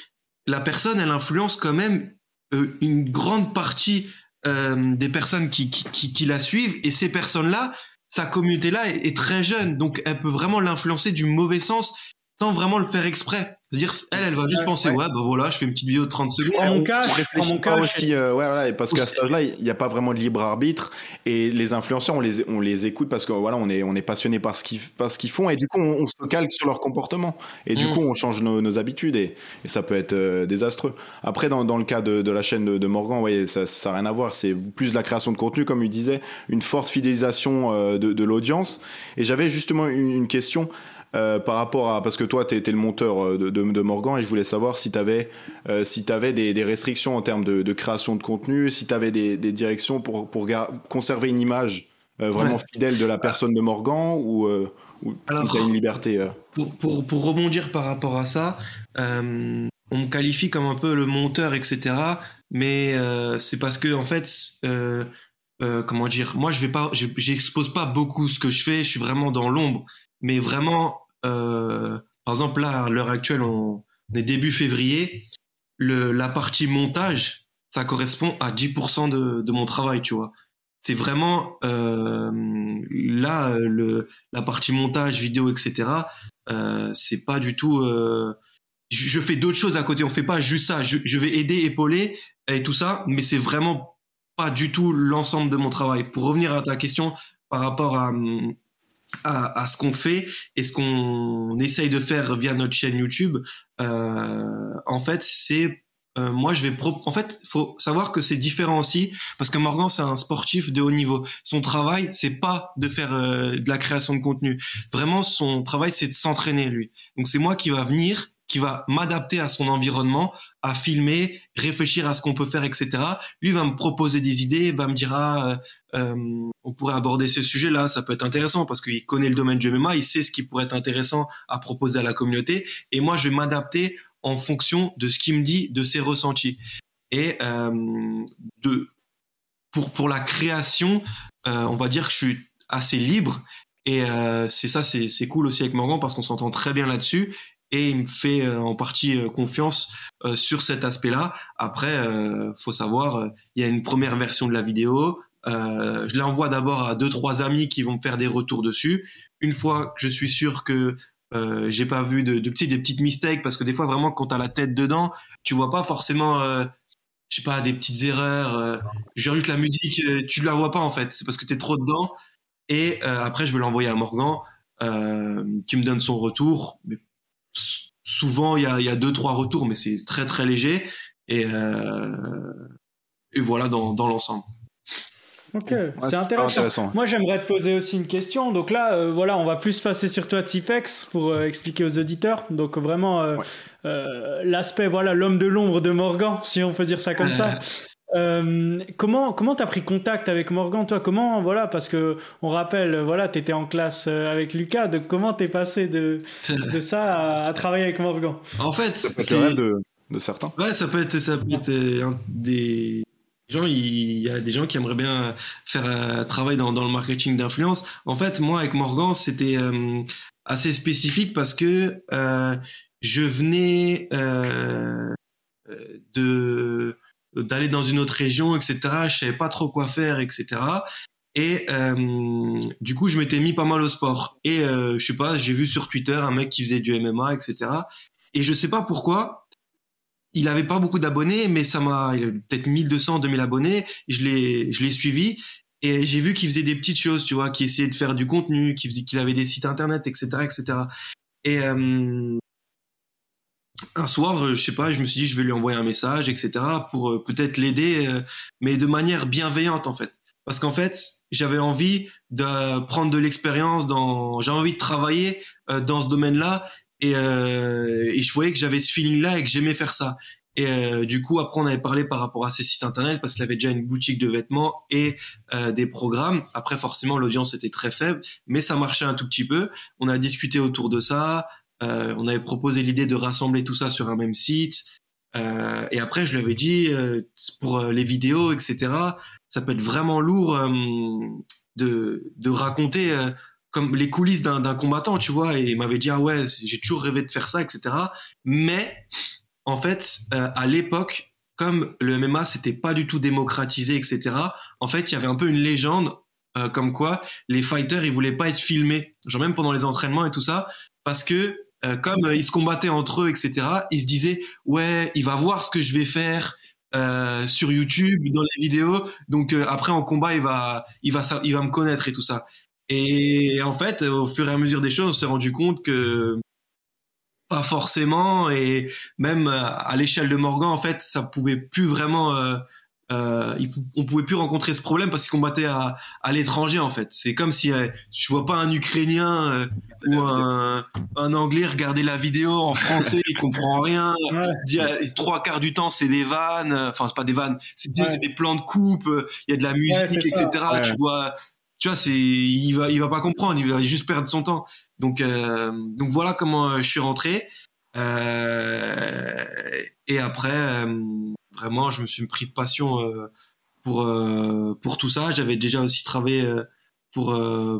la personne, elle influence quand même euh, une grande partie euh, des personnes qui, qui, qui, qui, la suivent et ces personnes-là, sa communauté-là est, est, très jeune, donc elle peut vraiment l'influencer du mauvais sens sans vraiment le faire exprès. C'est-à-dire, elle, elle va juste ouais, penser, ouais. ouais, bah voilà, je fais une petite vidéo de 30 secondes. En mon cas, on mon cas, aussi, euh, ouais, voilà, parce qu'à cet âge-là, il n'y a pas vraiment de libre arbitre et les influenceurs, on les, on les écoute parce que voilà, on est, on est passionné par ce qu'ils, par ce qu'ils font et du coup, on, on, se calque sur leur comportement et du mmh. coup, on change nos, nos habitudes et, et, ça peut être euh, désastreux. Après, dans, dans le cas de, de la chaîne de, de Morgan, ouais, ça, ça n'a rien à voir. C'est plus de la création de contenu, comme il disait, une forte fidélisation euh, de, de l'audience. Et j'avais justement une, une question. Euh, par rapport à parce que toi tu étais le monteur de, de, de, Morgan et je voulais savoir si tu avais euh, si tu avais des, des, restrictions en termes de, de, création de contenu si tu avais des, des, directions pour pour conserver une image euh, vraiment ouais. fidèle de la personne de Morgan ou ou tu as une liberté pour, pour, pour, rebondir par rapport à ça, on me qualifie comme un peu le monteur, etc. Mais c'est parce que en fait, comment dire, moi je vais pas, j'expose pas beaucoup ce que je fais. Je suis vraiment dans l'ombre, mais vraiment, par exemple là, à l'heure actuelle, on, est début février. La partie montage, ça correspond à 10% de, mon travail, tu vois. C'est vraiment euh, là la partie montage vidéo etc. Euh, c'est pas du tout. Euh, je, fais d'autres choses à côté. On fait pas juste ça. Je, je vais aider, épauler et tout ça, mais c'est vraiment pas du tout l'ensemble de mon travail. Pour revenir à ta question par rapport à à, à ce qu'on fait et ce qu'on essaye de faire via notre chaîne YouTube, euh, en fait, c'est euh, moi je vais en fait faut savoir que c'est différent aussi parce que Morgan c'est un sportif de haut niveau. Son travail c'est pas de faire euh, de la création de contenu. Vraiment son travail c'est de s'entraîner lui. Donc c'est moi qui va venir qui va m'adapter à son environnement, à filmer, réfléchir à ce qu'on peut faire, etc. Lui va me proposer des idées, va me dire ah, euh, on pourrait aborder ce sujet-là, ça peut être intéressant parce qu'il connaît le domaine du MMA, il sait ce qui pourrait être intéressant à proposer à la communauté, et moi je vais m'adapter en fonction de ce qu'il me dit, de ses ressentis. Et euh, de, pour, pour la création, euh, on va dire que je suis assez libre. Et euh, c'est ça, c'est cool aussi avec Morgan parce qu'on s'entend très bien là-dessus. Et il me fait euh, en partie euh, confiance euh, sur cet aspect-là. Après, faut savoir, il y a une première version de la vidéo. je l'envoie d'abord à deux trois amis qui vont me faire des retours dessus. Une fois que je suis sûr que euh, j'ai pas vu de, de, petits des petites mistakes parce que des fois vraiment quand t'as la tête dedans tu vois pas forcément euh, je sais pas des petites erreurs euh, genre juste la musique euh, tu la vois pas en fait c'est parce que t'es trop dedans et euh, après je vais l'envoyer à Morgan qui me donne son retour souvent il y a, y a deux trois retours mais c'est très très léger et et voilà dans, dans l'ensemble Ok, c'est intéressant. Moi, j'aimerais te poser aussi une question. Donc là, euh, voilà, on va plus passer sur toi, Tipex, pour euh, expliquer aux auditeurs. Donc vraiment, euh, euh l'aspect, voilà, l'homme de l'ombre de Morgan, si on peut dire ça comme ça. Comment comment t'as pris contact avec Morgan, toi? Comment, voilà, parce que on rappelle, voilà, t'étais en classe avec Lucas. Donc comment t'es passé de de ça à, à, travailler avec Morgan? En fait, c'est de, de certains. Ouais, ça peut être ça peut être un des gens, il y a des gens qui aimeraient bien faire un travail dans, dans le marketing d'influence. En fait, moi, avec Morgan, c'était euh, assez spécifique parce que euh, je venais euh, de d'aller dans une autre région, etc. Je savais pas trop quoi faire, etc. Et euh, du coup, je m'étais mis pas mal au sport. Et euh, je sais pas, j'ai vu sur Twitter un mec qui faisait du MMA, etc. Et je sais pas pourquoi, il avait pas beaucoup d'abonnés, mais ça m'a, il peut-être 1200, 2000 abonnés. Je l'ai, je l'ai suivi et j'ai vu qu'il faisait des petites choses, tu vois, qu'il essayait de faire du contenu, qu'il avait des sites internet, etc., etc. Et euh, un soir, je sais pas, je me suis dit, je vais lui envoyer un message, etc., pour euh, peut-être l'aider, euh, mais de manière bienveillante en fait, parce qu'en fait, j'avais envie de prendre de l'expérience dans, j'ai envie de travailler dans ce domaine-là et, euh, et je voyais que j'avais ce feeling-là et que j'aimais faire ça. Et euh, du coup, après, on avait parlé par rapport à ses sites internet parce qu'il avait déjà une boutique de vêtements et euh, des programmes. Après, forcément, l'audience était très faible, mais ça marchait un tout petit peu. On a discuté autour de ça. Euh, on avait proposé l'idée de rassembler tout ça sur un même site. Euh, et après, je lui avais dit euh, pour les vidéos, etc. Ça peut être vraiment lourd de, de raconter comme les coulisses d'un combattant, tu vois, et il m'avait dit ah ouais, j'ai toujours rêvé de faire ça, etc. Mais en fait, à l'époque, comme le MMA c'était pas du tout démocratisé, etc. En fait, il y avait un peu une légende comme quoi les fighters ils voulaient pas être filmés, genre même pendant les entraînements et tout ça, parce que euh, comme ils se combattaient entre eux, etc. Ils se disaient ouais, il va voir ce que je vais faire. sur YouTube, dans les vidéos, donc après en combat il va, il va, il va me connaître et tout ça. Et en fait, au fur et à mesure des choses, on s'est rendu compte que pas forcément, et même à l'échelle de Morgan, en fait, ça pouvait plus vraiment, euh, euh, on pouvait plus rencontrer ce problème parce qu'il combattait à, à l'étranger, en fait. C'est comme si euh, je vois pas un Ukrainien euh, ou un, un, Anglais regarder la vidéo en français, il comprend rien. Ouais. Trois quarts du temps, c'est des vannes, enfin c'est pas des vannes, c'est ouais. des plans de coupe, il y a de la musique, etc. Tu vois tu vois, c'est, il va, il va pas comprendre, il va juste perdre son temps. Donc, donc voilà comment je suis rentré. et après, vraiment, je me suis pris de passion pour pour tout ça. J'avais déjà aussi travaillé pour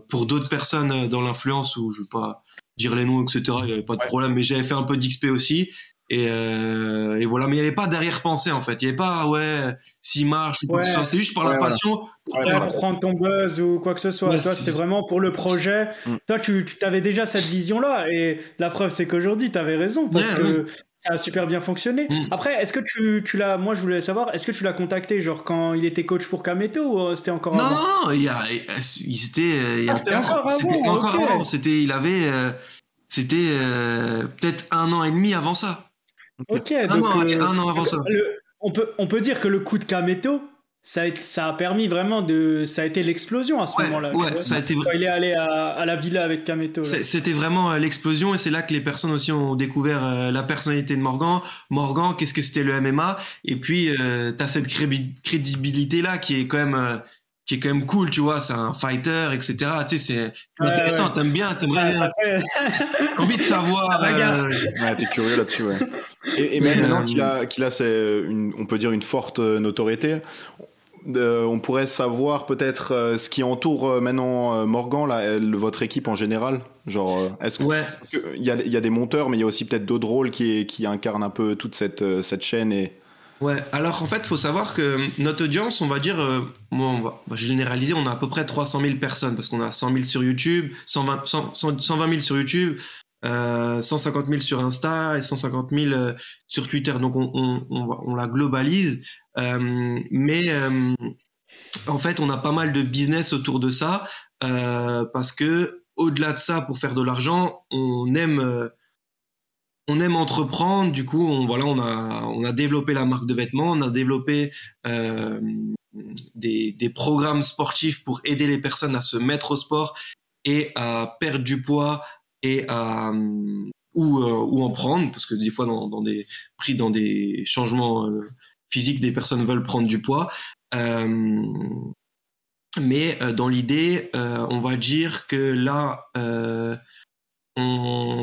pour d'autres personnes dans l'influence où je veux pas dire les noms, etc. Il n'y avait pas de problème, mais j'avais fait un peu d'XP aussi. Et, euh, et, voilà, mais il n'y avait pas d'arrière-pensée en fait. Il n'y avait pas, ouais, s'il marche ou quoi que ce soit. C'est juste par la passion. Pour, pour, prendre ton buzz ou quoi que ce soit. toi, c'était vraiment pour le projet. Mm. Toi, tu, tu avais déjà cette vision-là. Et la preuve, c'est qu'aujourd'hui, tu avais raison. Parce que ça a super bien fonctionné. Mm. Après, est-ce que tu, tu l'as. Moi, je voulais savoir, est-ce que tu l'as contacté, genre quand il était coach pour Kameto ou euh, c'était encore non, avant? Non, non, il, y a, il, c'était. Il c'était encore avant. C'était encore avant. C'était, il avait. Euh, c'était euh, peut-être un an et demi avant ça. Ok, un, donc, an, un an avant ça. on, peut, on peut dire que le coup de Kameto, ça a, ça a permis vraiment de. Ça a été l'explosion à ce moment-là. Ouais, ça a été Quand il est allé à, à la villa avec Kameto. C'était vraiment euh, l'explosion et c'est là que les personnes aussi ont découvert euh, la personnalité de Morgan. Morgan, qu'est-ce que c'était le MMA Et puis, euh, tu as cette crédibilité-là qui est quand même qui est quand même cool, tu vois, c'est un fighter, etc. Tu sais, c'est intéressant, t'aimes bien, t'aimerais envie de savoir. Euh... Ouais, t'es curieux là-dessus, ouais. Et, et même maintenant qu'il a, qu'il a c'est une, on peut dire une forte euh, notoriété, euh, on pourrait savoir peut-être euh, ce qui entoure euh, maintenant Morgan, là, votre équipe en général. Genre, est-ce ouais. qu'il y a, il y a des monteurs, mais il y a aussi peut-être d'autres rôles qui, qui incarnent un peu toute cette, cette chaîne et Ouais, alors en fait, faut savoir que notre audience, on va dire, euh, moi, on va, généraliser, on a à peu près 300 000 personnes parce qu'on a 100 000 sur YouTube, 120, 120 000 sur YouTube, euh, 150 000 sur Insta et 150 000 euh, sur Twitter. Donc on, on, on, on la globalise, euh, mais euh, en fait, on a pas mal de business autour de ça parce que au-delà de ça, pour faire de l'argent, on aime on aime entreprendre, du coup, on, a, on développé la marque de vêtements, on a développé euh, des, programmes sportifs pour aider les personnes à se mettre au sport et à perdre du poids et à ou, euh, en prendre, parce que des fois, dans, des pris dans des changements euh, physiques, des personnes veulent prendre du poids. Mais dans l'idée, on va dire que là,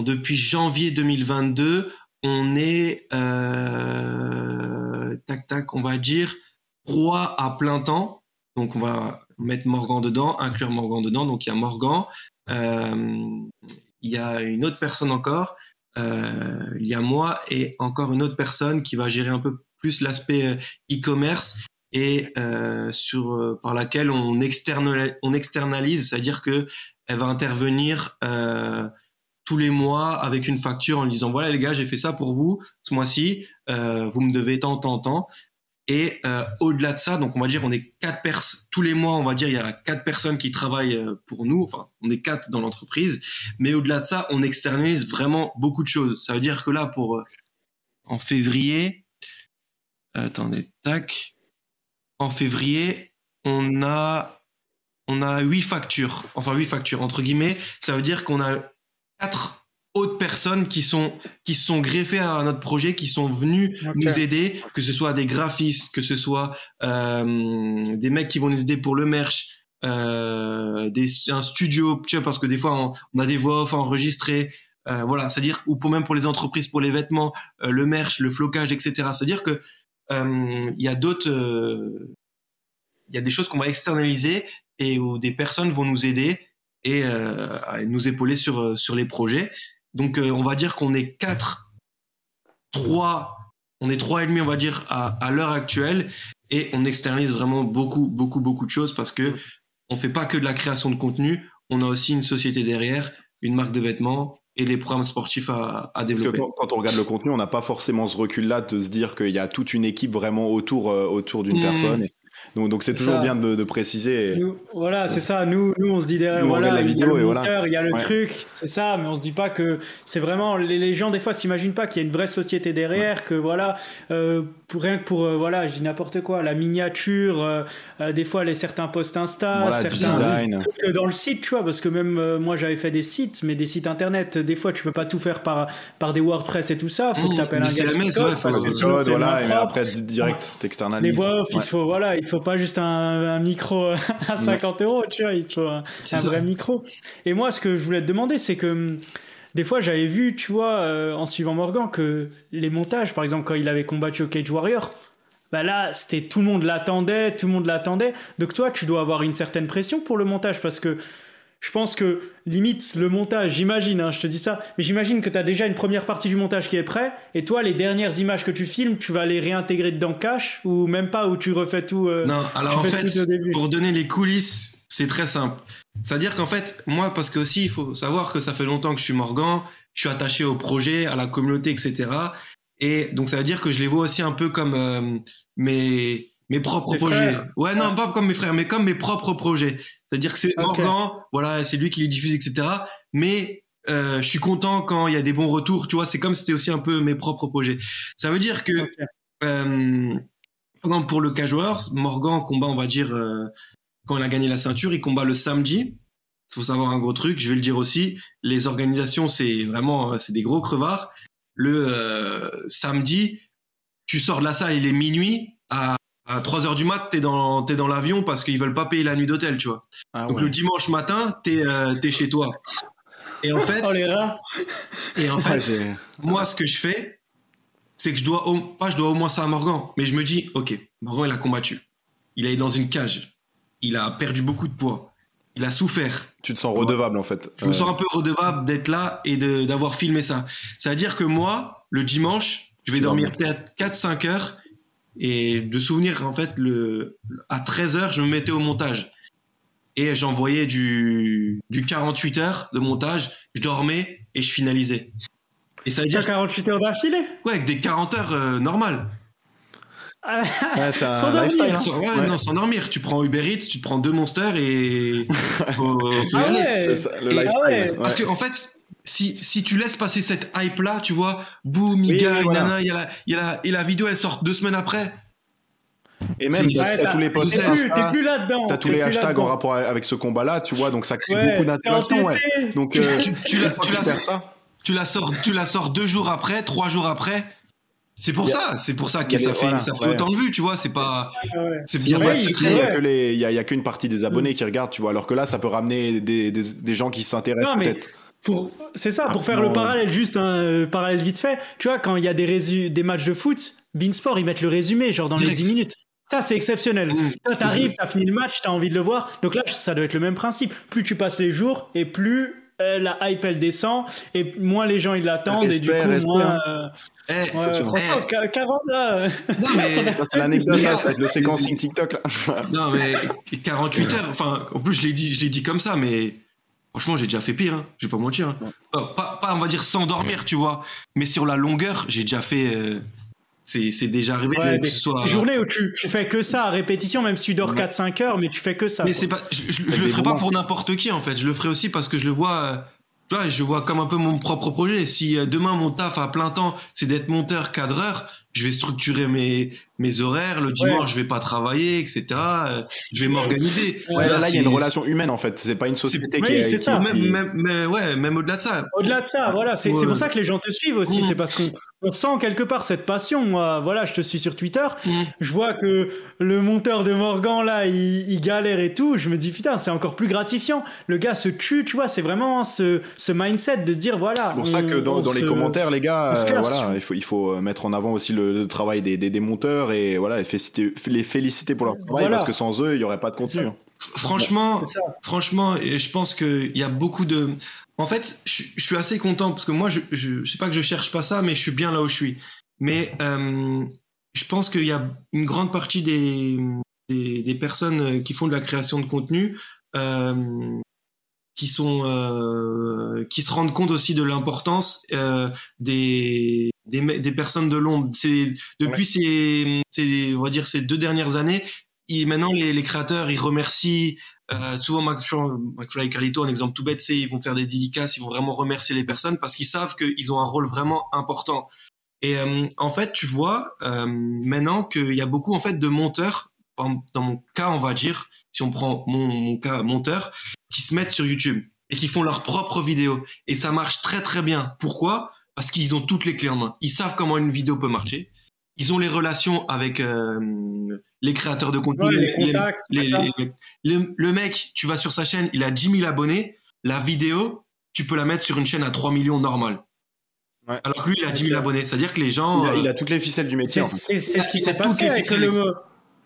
depuis janvier 2022, on est euh, tac tac, on va dire roi à plein temps. Donc on va mettre Morgan dedans, inclure Morgan dedans. Donc il y a Morgan, euh, il y a une autre personne encore, euh, il y a moi et encore une autre personne qui va gérer un peu plus l'aspect e-commerce et sur par laquelle on externalise, on externalise c'est-à-dire que elle va intervenir tous les mois avec une facture en disant voilà les gars j'ai fait ça pour vous ce mois-ci euh, vous me devez tant tant tant. Et euh, au-delà de ça donc on va dire on est quatre personnes tous les mois on va dire il y a quatre personnes qui travaillent euh, pour nous enfin on est quatre dans l'entreprise. Mais au-delà de ça on externalise vraiment beaucoup de choses. Ça veut dire que là pour en février attendez tac. En février on a on a huit factures. Enfin huit factures entre guillemets. Ça veut dire qu'on a quatre autres personnes qui sont qui sont greffées à notre projet, qui sont venus nous aider, que ce soit des graphistes, que ce soit euh, des mecs qui vont nous aider pour le merch, euh, des, un studio, tu vois, parce que des fois on, a des voix off enregistrées, euh, voilà, c'est-à-dire ou pour même pour les entreprises, pour les vêtements, euh, le merch, le flocage, etc. C'est-à-dire que euh, il y a d'autres, il y a des choses qu'on va externaliser et où des personnes vont nous aider et euh, nous épauler sur, euh, sur les projets. Donc euh, on va dire qu'on est 4, 3, on est trois et demi on va dire à, à l'heure actuelle et on externalise vraiment beaucoup beaucoup beaucoup de choses parce que on fait pas que de la création de contenu, on a aussi une société derrière, une marque de vêtements et des programmes sportifs à, à développer. Parce que quand, on regarde le contenu, on n'a pas forcément ce recul-là de se dire qu'il y a toute une équipe vraiment autour autour d'une mmh. personne. Donc, c'est toujours bien de, préciser. voilà, c'est ça. Nous, nous, on se dit derrière, voilà, la vidéo il y a le, moteur, il y a le truc, c'est ça, mais on se dit pas que c'est vraiment. Les, gens, des fois, s'imaginent pas qu'il y a une vraie société derrière, que voilà, euh, pour, rien que pour, euh, voilà, je dis n'importe quoi, la miniature, euh, des fois, les certains posts Insta, certains trucs dans le site, tu vois, parce que même moi, j'avais fait des sites, mais des sites internet, des fois, tu peux pas tout faire par, par des WordPress et tout ça, faut que mmh, tu appelles un gars. CMS, ouais, faut voilà, et après, direct, t'externalises. Les voix off, il faut, voilà, il faut pas juste un, micro à 50 euros, tu vois, il faut un, vrai micro. Et moi, ce que je voulais te demander, c'est que hum, des fois, j'avais vu, tu vois, euh, en suivant Morgan, que les montages, par exemple, quand il avait combattu au Cage Warrior, bah là, c'était tout le monde l'attendait, tout le monde l'attendait. Donc toi, tu dois avoir une certaine pression pour le montage parce que je pense que limite le montage, j'imagine, hein, je te dis ça, mais j'imagine que tu as déjà une première partie du montage qui est prêt, et toi, les dernières images que tu filmes, tu vas les réintégrer dedans cash, ou même pas, où tu refais tout. Euh, non, alors en fait, pour donner les coulisses, c'est très simple. C'est-à-dire qu'en fait, moi, parce que aussi, il faut savoir que ça fait longtemps que je suis Morgan, je suis attaché au projet, à la communauté, etc. Et donc, ça veut dire que je les vois aussi un peu comme euh, mes mes propres projets. Ouais, non, pas comme mes frères, mais comme mes propres projets. C'est-à-dire que c'est Morgan, voilà, c'est lui qui les diffuse, etc. Mais euh, je suis content quand il y a des bons retours. Tu vois, c'est comme c'était aussi un peu mes propres projets. Ça veut dire que, euh, par exemple, pour le Cage Morgan combat, on va dire, euh, quand il a gagné la ceinture, il combat le samedi. Il faut savoir un gros truc, je vais le dire aussi. Les organisations, c'est vraiment, c'est des gros crevards. Le samedi, tu sors de la salle, il est minuit. À à 3 heures du mat, t'es dans t'es dans l'avion parce qu'ils veulent pas payer la nuit d'hôtel, tu vois. Ah Donc le dimanche matin, t'es euh, t'es chez toi. Et en fait, oh, et en fait, moi ce que je fais, c'est que je dois au, pas je dois au moins ça à Morgan, mais je me dis, ok, Morgan il a combattu, il est dans une cage, il a perdu beaucoup de poids, il a souffert. Tu te sens redevable en fait. Je me sens un peu redevable d'être là et d'avoir filmé ça. Ça veut dire que moi, le dimanche, je vais dormir peut-être 4-5 heures et de souvenir, en fait, le, à 13h, je me mettais au montage. Et j'envoyais du, du 48 heures de montage, je dormais et je finalisais. Et ça veut dire. 48 heures d'affilée? Ouais, avec des 40 heures euh, normales. Ah, ouais, c'est sans lifestyle. Hein. Ouais, non, sans dormir. Tu prends Uber Eats, tu te prends deux monsters et. faut, ah ouais. Le lifestyle. Parce que, en fait, si, si tu laisses passer cette hype là, tu vois, boum, il gagne, nana, il y, a la, il y a la, et la vidéo elle sort deux semaines après. Et même, t'as tous les posts, t'es plus, plus là-dedans. T'as tous les hashtags en rapport avec ce combat-là, tu vois, donc ça crée beaucoup d'interaction, ouais. Donc, euh, tu, tu, la, tu, la, tu, la, sors, tu la sors deux jours après, trois jours après. C'est pour ça, c'est pour ça que ça fait, ça fait autant de vues, tu vois, c'est pas, c'est bien ouais, Il y a, y a qu'une partie des abonnés mm. qui regardent, tu vois, alors que là, ça peut ramener des, des, des gens qui s'intéressent peut-être c'est ça, pour ah, faire le parallèle, juste un euh, parallèle vite fait, tu vois, quand il y a des, des matchs de foot, Beansport, ils mettent le résumé, genre dans les 10 minutes. Ça, c'est exceptionnel. Mmh, Toi, t'arrives, t'as fini le match, t'as envie de le voir. Donc là, ça doit être le même principe. Plus tu passes les jours, et plus euh, la hype, elle descend, et moins les gens, ils l'attendent, et du coup, moins... Hein. Euh, eh, ouais, franchement, 40 là. Non, mais... c'est l'anecdote, là, ça va être le séquencing TikTok, là. non, mais 48 heures, enfin, en plus, je l'ai dit, je l'ai dit comme ça, mais Franchement, j'ai déjà fait pire, hein. je vais pas mentir. Hein. pas, pas, on va dire sans dormir, tu vois, mais sur la longueur, j'ai déjà fait. Euh, c'est déjà arrivé que ce soit. Journée où tu, tu, fais que ça à répétition, même si tu dors 4-5 heures, mais tu fais que ça. Mais c'est pas, je, je, le ferai pas pour n'importe qui en fait. Je le ferai aussi parce que je le vois. Euh, tu vois, je vois comme un peu mon propre projet. Si euh, demain mon taf à plein temps, c'est d'être monteur, cadreur, je vais structurer mes mes horaires. Le dimanche, je vais pas travailler, etc. Euh, je vais m'organiser. Ouais, là, il y a une relation humaine en fait. C'est pas une société qui. Oui, c'est ça. Même, même, mais ouais, même au-delà de ça. Au-delà de ça, voilà. C'est pour ça que les gens te suivent aussi. C'est parce qu'on on sent quelque part cette passion. Moi, voilà, je te suis sur Twitter. Je vois que le monteur de Morgan là, il, il galère et tout. Je me dis putain, c'est encore plus gratifiant. Le gars se tue, tu vois. C'est vraiment ce, ce mindset de dire voilà. C'est pour ça que dans, dans les commentaires, les gars, euh, voilà, il faut il faut mettre en avant aussi le le, travail des, des, monteurs et voilà, les féliciter, les féliciter pour leur travail parce que sans eux, il n'y aurait pas de contenu. Franchement, franchement, je pense qu'il y a beaucoup de. En fait, je, suis assez content parce que moi, je, je, sais pas que je cherche pas ça, mais je suis bien là où je suis. Mais euh, je pense qu'il y a une grande partie des, des, des, personnes qui font de la création de contenu euh, qui sont euh, qui se rendent compte aussi de l'importance euh, des, des, des personnes de l'ombre. C'est depuis ces, ces on va dire ces deux dernières années, et maintenant les, les créateurs ils remercient euh, souvent McFly et Carlito un exemple tout bête c'est ils vont faire des dédicaces, ils vont vraiment remercier les personnes parce qu'ils savent qu'ils ont un rôle vraiment important. Et euh, en fait tu vois euh, maintenant qu'il y a beaucoup en fait de monteurs dans mon cas on va dire si on prend mon, mon cas monteur qui se mettent sur YouTube et qui font leurs propres vidéos. Et ça marche très très bien. Pourquoi? Parce qu'ils ont toutes les clés en main. Ils savent comment une vidéo peut marcher. ils ont les relations avec euh, les créateurs de contenu. Ouais, les contacts, les- c'est ça. les- les- le mec, tu vas sur sa chaîne, il a 10 000 abonnés. La vidéo, tu peux la mettre sur une chaîne à 3 millions normale. Ouais. Alors que lui, il a 10 000 Ok. abonnés. C'est-à-dire que les gens. Il a, euh, il a toutes les ficelles du métier. C'est ce qui s'est passé avec le,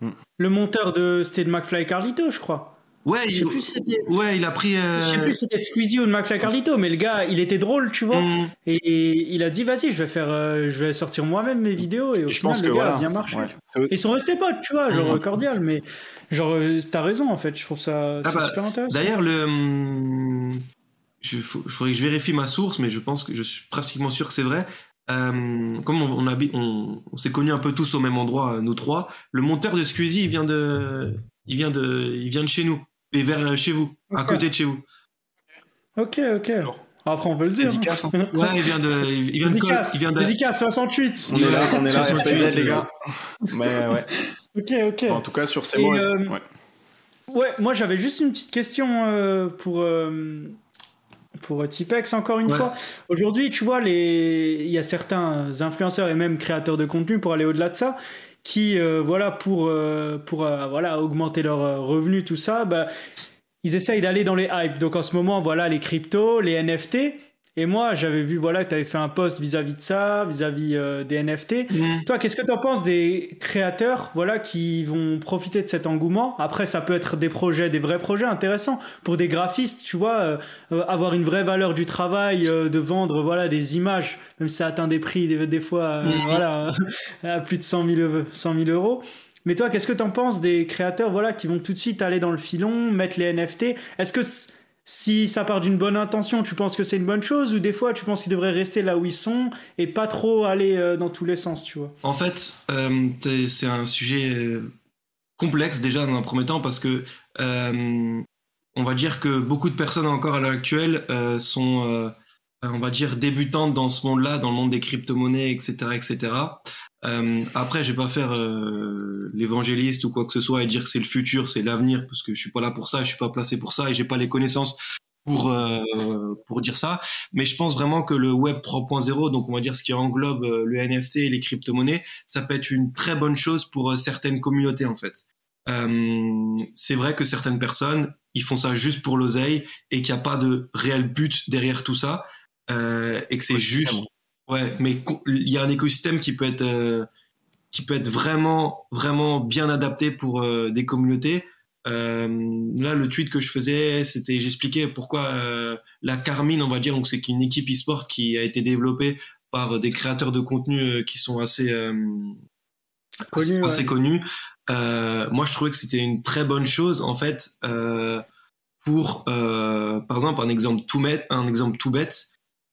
Hmm. le monteur de. C'était de McFly et Carlito, je crois. Ouais, il, ouais, il a pris. euh, Je sais plus si c'était Squeezie ou et Carlito, mais le gars, il était drôle, tu vois. hum, Et il a dit, vas-y, je vais faire, euh, je vais sortir moi-même mes vidéos. Et au Et je final, pense le que gars voilà. a bien marché. ouais. Ils sont restés potes, tu vois, genre Mhm. cordial, mais genre, euh, t'as raison en fait, je trouve ça Ah bah, super intéressant. D'ailleurs, le. hum, Je, faut- faudrait que je vérifie ma source, mais je pense que je suis pratiquement sûr que c'est vrai. Euh, comme on, on, habi- on, on s'est connus un peu tous au même endroit, nous trois, le monteur de Squeezie, il vient de, il vient de, il vient de chez nous et vers euh, chez vous, à côté de chez vous. Ok, ok. Après, on peut le dire. Dédicace, hein. Ouais, il vient de, il vient de, Col- Dédicace, il vient de, dédicace 68. On est là, on est là, 68, RPZ, les gars. Mais ouais. Ok, ok. En tout cas, sur ces mots, euh, ouais. Ouais, moi j'avais juste une petite question euh, pour euh, pour Tipex encore une Ouais. fois. Aujourd'hui, tu vois, les il y a certains influenceurs et même créateurs de contenu pour aller au-delà de ça qui euh, voilà pour euh, pour euh, voilà augmenter leurs euh, revenus tout ça, bah, ils essayent d'aller dans les hypes. Donc en ce moment, voilà les cryptos, les NFT. Et moi, j'avais vu voilà que tu avais fait un post vis-à-vis de ça, vis-à-vis euh, des NFT. Toi, qu'est-ce que tu en penses des créateurs voilà, qui vont profiter de cet engouement? Après, ça peut être des projets, des vrais projets intéressants. Pour des graphistes, tu vois, euh, euh, avoir une vraie valeur du travail, de vendre voilà, des images, même si ça atteint des prix des, des fois voilà, à plus de 100 000, euros- 100 000 euros. Mais toi, qu'est-ce que tu en penses des créateurs voilà, qui vont tout de suite aller dans le filon, mettre les NFT Est-ce que c- si ça part d'une bonne intention, tu penses que c'est une bonne chose ou des fois tu penses qu'ils devraient rester là où ils sont et pas trop aller euh, dans tous les sens, tu vois. En fait, euh, c'est un sujet euh, complexe déjà dans un premier temps parce que on va dire que beaucoup de personnes encore à l'heure actuelle sont, on va dire, débutantes dans ce monde-là, dans le monde des crypto-monnaies, etc., etc. Euh, après, je vais pas faire euh, l'évangéliste ou quoi que ce soit et dire que c'est le futur, c'est l'avenir, parce que je suis pas là pour ça, je suis pas placé pour ça et j'ai pas les connaissances pour euh, pour dire ça. Mais je pense vraiment que le Web 3.0, donc on va dire ce qui englobe euh, le NFT et les crypto-monnaies, ça peut être une très bonne chose pour euh, certaines communautés en fait. Euh, c'est vrai que certaines personnes, ils font ça juste pour l'oseille et qu'il n'y a pas de réel but derrière tout ça euh, et que c'est juste. Ouais, mais il y a un écosystème qui peut être euh, qui peut être vraiment vraiment bien adapté pour euh, des communautés. Euh, là, le tweet que je faisais, c'était j'expliquais pourquoi euh, la Carmine, on va dire, donc c'est une équipe e-sport qui a été développée par des créateurs de contenu euh, qui sont assez euh, Connus, assez, ouais. connus. Euh, moi, je trouvais que c'était une très bonne chose en fait euh, pour, euh, par exemple, un exemple tout bête, un exemple tout bête.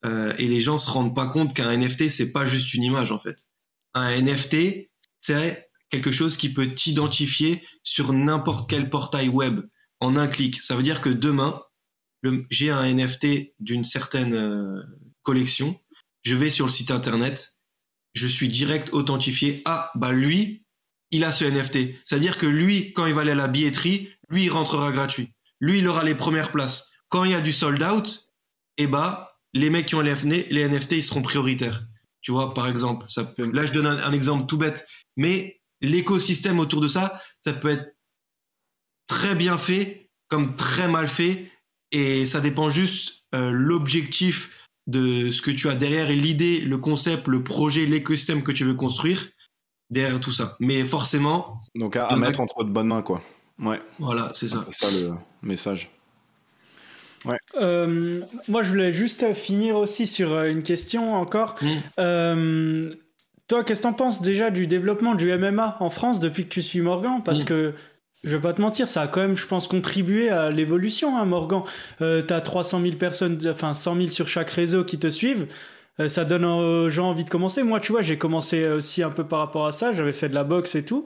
Euh, et les gens se rendent pas compte qu'un NFT c'est pas juste une image en fait. Un NFT c'est quelque chose qui peut t'identifier sur n'importe quel portail web en un clic. Ça veut dire que demain, j'ai un NFT d'une certaine euh, collection, je vais sur le site internet, je suis direct authentifié. Ah bah lui, il a ce NFT. C'est-à-dire que lui, quand il va aller à la billetterie, lui il rentrera gratuit. Lui il aura les premières places. Quand il y a du sold out, eh bah les mecs qui ont les NFT, les NFT, ils seront prioritaires. Tu vois, par exemple, ça peut- là je donne un, un exemple tout bête, mais l'écosystème autour de ça, ça peut être très bien fait comme très mal fait, et ça dépend juste euh, l'objectif de ce que tu as derrière et l'idée, le concept, le projet, l'écosystème que tu veux construire derrière tout ça. Mais forcément, Donc à, à mettre entre de bonnes mains, quoi. Ouais, voilà, c'est ça. c'est ça le message. Euh, moi, je voulais juste finir aussi sur euh, une question encore. Mm. Euh, toi, qu'est-ce que t'en penses déjà du développement du MMA en France depuis que tu suis Morgan? Parce Mm. que je vais pas te mentir, ça a quand même, je pense, contribué à l'évolution, hein, Morgan. Euh, T'as 300 000 personnes, enfin 100 000 sur chaque réseau qui te suivent. Euh, ça donne aux gens envie de commencer. Moi, tu vois, j'ai commencé aussi un peu par rapport à ça. J'avais fait de la boxe et tout.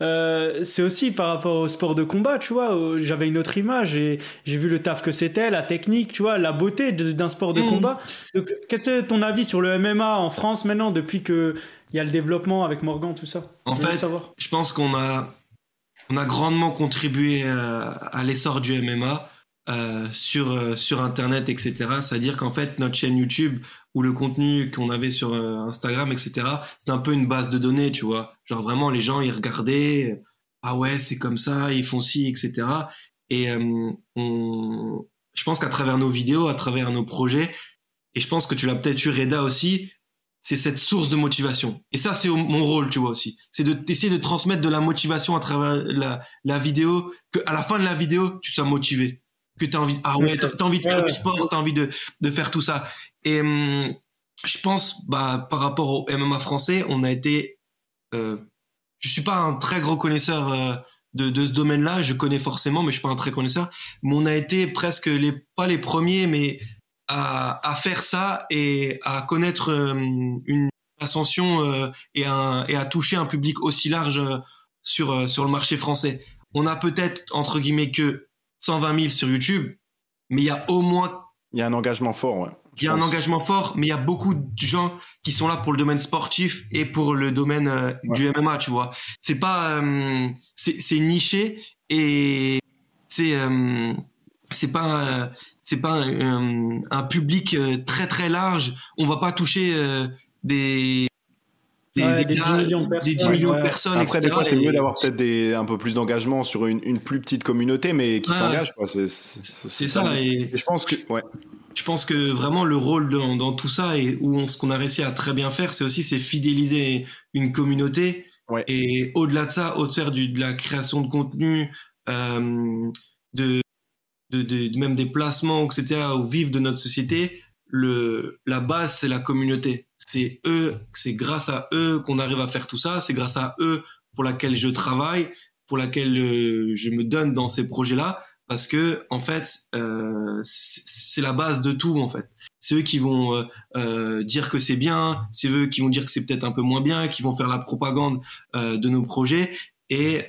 Euh, c'est aussi par rapport au sport de combat, tu vois. J'avais une autre image et j'ai vu le taf que c'était, la technique, tu vois, la beauté d'un sport de Mhm. combat. Donc, qu'est-ce que ton avis sur le MMA en France maintenant depuis que il y a le développement avec Morgan, tout ça? En fait, savoir. je pense qu'on a, on a grandement contribué euh, à l'essor du MMA. Euh, sur euh, sur internet etc c'est à dire qu'en fait notre chaîne YouTube ou le contenu qu'on avait sur euh, Instagram etc c'est un peu une base de données tu vois genre vraiment les gens ils regardaient ah ouais c'est comme ça ils font ci etc et on je pense qu'à travers nos vidéos à travers nos projets et je pense que tu l'as peut-être eu Reda aussi c'est cette source de motivation. Et ça, c'est mon rôle, tu vois aussi. C'est de d'essayer de transmettre de la motivation à travers la, la vidéo, que à la fin de la vidéo, tu sois motivé, que tu as envie, ah ouais, t'as envie de faire du sport, t'as envie de, de faire tout ça. Et hum, je pense, bah, par rapport au MMA français, on a été, euh, je suis pas un très gros connaisseur euh, de, de ce domaine-là, je connais forcément, mais je suis pas un très connaisseur. Mais on a été presque les, pas les premiers, mais à, faire ça et à connaître euh, une ascension euh, et, et à toucher un public aussi large euh, sur, sur le marché français. On a peut-être, entre guillemets, que 120 000 sur YouTube, mais il y a au moins... Il y a un engagement fort, ouais. Il y a un engagement fort, mais il y a beaucoup de gens qui sont là pour le domaine sportif et pour le domaine du MMA, tu vois. C'est pas, c'est niché et c'est, c'est pas, c'est pas un, un, public euh, très très large. On va pas toucher euh, des des, des, 10 millions de personnes. 10 millions de personnes Après, etc. des fois, c'est mieux d'avoir peut-être des, un peu plus d'engagement sur une, une, plus petite communauté, mais qui s'engage. C'est ça. ça. Et, et, je pense que, ouais. Je pense que vraiment le rôle dans, dans tout ça et où on, ce qu'on a réussi à très bien faire, c'est aussi c'est fidéliser une communauté. Ouais. Et au-delà de ça, au-delà de la création de contenu, euh, de de, de, même des placements, etc., ou vivre de notre société, le, la base, c'est la communauté. C'est eux, c'est grâce à eux qu'on arrive à faire tout ça. C'est grâce à eux pour laquelle je travaille, pour laquelle euh, je me donne dans ces projets-là, parce que en fait, euh, c'est la base de tout en fait. C'est eux qui vont euh, euh dire que c'est bien, c'est eux qui vont dire que c'est peut-être un peu moins bien, qui vont faire la propagande euh, de nos projets et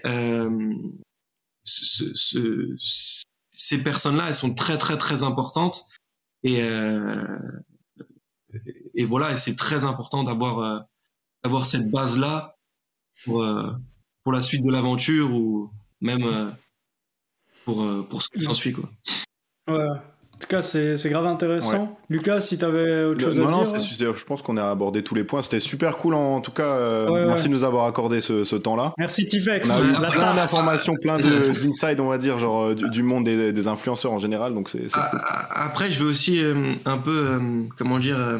ce, ce, ces personnes-là, elles sont très très très importantes et euh, et voilà, et c'est très important d'avoir euh, d'avoir cette base-là pour euh, pour la suite de l'aventure ou même pour pour ce qui s'ensuit quoi. Ouais. En tout cas, c'est grave intéressant. Ouais. Lucas, si tu avais autre chose non, à non, dire. Ouais. Je pense qu'on a abordé tous les points. C'était super cool en tout cas. Euh, merci de nous avoir accordé ce, ce temps-là. Merci Tipex. On a eu plein d'informations, plein d'insides, on va dire, genre du, du monde des, des, influenceurs en général. Donc c'est. Cool. Après, je veux aussi euh, un peu, euh, comment dire, euh,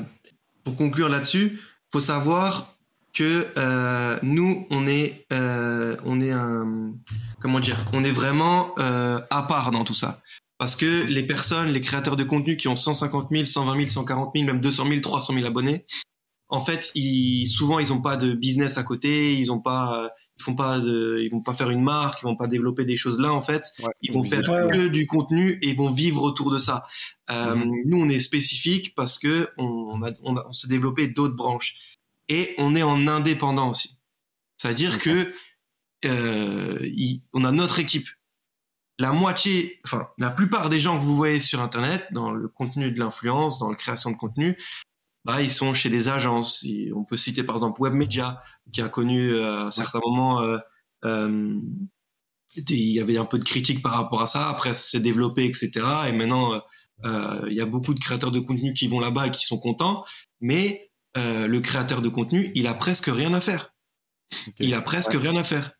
pour conclure là-dessus, faut savoir que euh, nous on est euh, on est un comment dire on est vraiment euh, à part dans tout ça parce que les personnes, les créateurs de contenu qui ont 150 000, 120 000, 140 000, même 200 000, 300 000 abonnés, en fait, ils, souvent ils n'ont pas de business à côté, ils ont pas, ils font pas de, ils vont pas faire une marque, ils vont pas développer des choses là en fait, ouais, ils vont faire que ouais. du contenu et ils vont vivre autour de ça. Euh, mmh. Nous, on est spécifique parce que on, a, on, a, on s'est développé d'autres branches et on est en indépendant aussi. C'est-à-dire que euh, il, on a notre équipe la moitié, enfin la plupart des gens que vous voyez sur Internet, dans le contenu de l'influence, dans la création de contenu, bah, ils sont chez des agences. On peut citer par exemple Webmedia, qui a connu euh, à un certain moment, euh, euh, il y avait un peu de critique par rapport à ça. Après, c'est développé, etc. Et maintenant, euh, il y a beaucoup de créateurs de contenu qui vont là-bas et qui sont contents. Mais le créateur de contenu, il a presque rien à faire. Okay. Il a presque ouais. rien à faire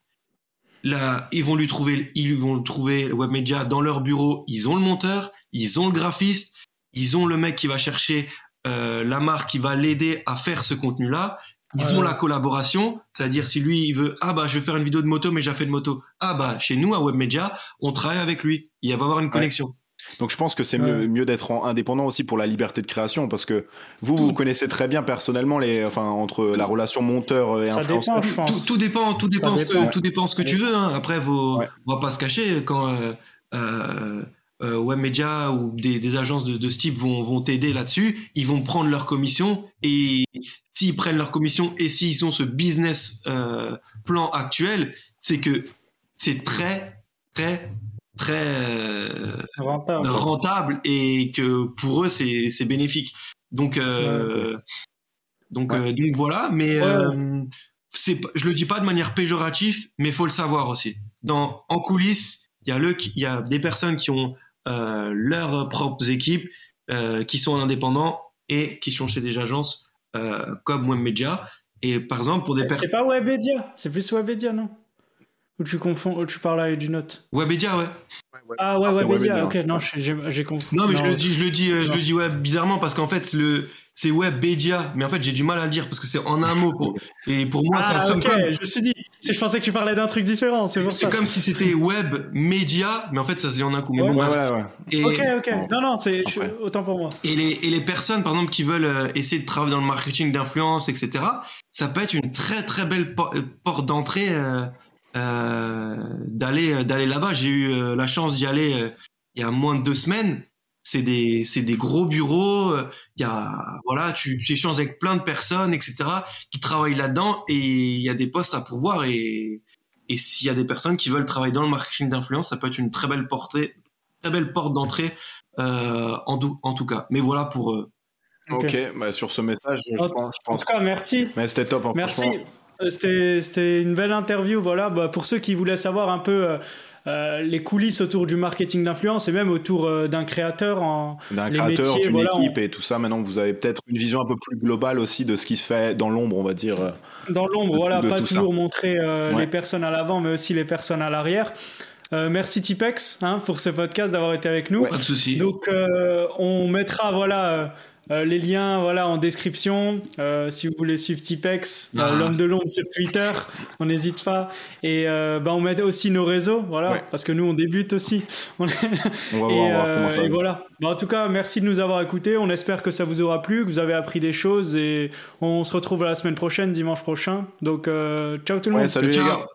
là, ils vont lui trouver, ils vont le trouver le webmedia dans leur bureau. Ils ont le monteur, ils ont le graphiste, ils ont le mec qui va chercher euh, la marque qui va l'aider à faire ce contenu-là. Ils ouais. ont la collaboration, c'est-à-dire si lui il veut ah bah je vais faire une vidéo de moto mais j'ai fait de moto. Ah bah chez nous à Webmedia, on travaille avec lui. Il va avoir une connexion. Donc je pense que c'est mieux, mieux d'être indépendant aussi pour la liberté de création parce que vous vous connaissez très bien personnellement les enfin entre la relation monteur et ça influenceur. Dépend, je pense. Tout, tout, dépend, tout dépend, ce dépend. que tout dépend ce que tu veux. Hein. Après, ouais. on va pas se cacher quand euh, euh, euh, Webmedia ou des, des agences de, de, ce type vont, vont t'aider là-dessus. Ils vont prendre leur commission et s'ils prennent leur commission et s'ils ont ce business euh, plan actuel, c'est que c'est très très très euh, rentable. rentable. et que pour eux c'est bénéfique. Donc euh, ouais. donc ouais. euh, donc voilà, mais ouais. c'est je le dis pas de manière péjorative, mais faut le savoir aussi. Dans en coulisses, il y a le il y a des personnes qui ont leurs propres équipes qui sont en indépendant et qui sont chez des agences comme Webmedia. Et par exemple, pour des personnes. C'est pas Webedia, c'est plus Webedia, non? Ou tu confonds, ou tu parles d'une autre Webedia, ouais. Ah ouais, Webedia, ok, non, j'ai compris. Non, mais je le dis, je le dis, je le dis ouais, bizarrement parce qu'en fait, le, c'est Webedia, mais en fait, j'ai du mal à le dire parce que c'est en un mot. Pour, et pour moi, ah, ça comme. Je me suis dit, je pensais que tu parlais d'un truc différent, c'est pour ça. C'est comme si c'était Web Media, mais en fait, ça se lit en un coup. Mais bon, ouais, ouais, et, ok, ok. Non, non, c'est autant pour moi. Et les, et les personnes, par exemple, qui veulent euh, essayer de travailler dans le marketing d'influence, etc., ça peut être une très très belle euh, porte d'entrée euh, euh, d'aller euh, d'aller là-bas. J'ai eu euh, la chance d'y aller il y a moins de deux semaines. C'est des c'est des gros bureaux. Il y a voilà, tu, tu échanges avec plein de personnes, etc. qui travaillent là-dedans et il y a des postes à pourvoir et et s'il y a des personnes qui veulent travailler dans le marketing d'influence, ça peut être une très belle portée, très belle porte d'entrée euh, en, en tout cas. Mais voilà pour. Euh... Ok, bah sur ce message, je, pense, je pense. En tout cas, merci. Mais c'était top. Hein, merci. Euh, c'était une belle interview. Voilà, bah, pour ceux qui voulaient savoir un peu euh, euh, les coulisses autour du marketing d'influence et même autour d'un créateur en d'un créateur, d'une équipe et tout ça. Maintenant, vous avez peut-être une vision un peu plus globale aussi de ce qui se fait dans l'ombre, on va dire. Dans l'ombre, voilà, pas toujours montrer les personnes à l'avant, mais aussi les personnes à l'arrière. merci Tipex hein, pour ce podcast d'avoir été avec nous. Pas de souci. Donc on mettra voilà euh, les liens voilà en description. Euh, si vous voulez suivre Tipex, ah. l'homme de l'ombre sur Twitter, on n'hésite pas. Et euh, bah, on met aussi nos réseaux, voilà, parce que nous on débute aussi. On, va voir, ça et voilà. Bah, en tout cas, merci de nous avoir écoutés. On espère que ça vous aura plu, que vous avez appris des choses et on se retrouve la semaine prochaine, dimanche prochain. Donc ciao tout le monde. Salut les gars.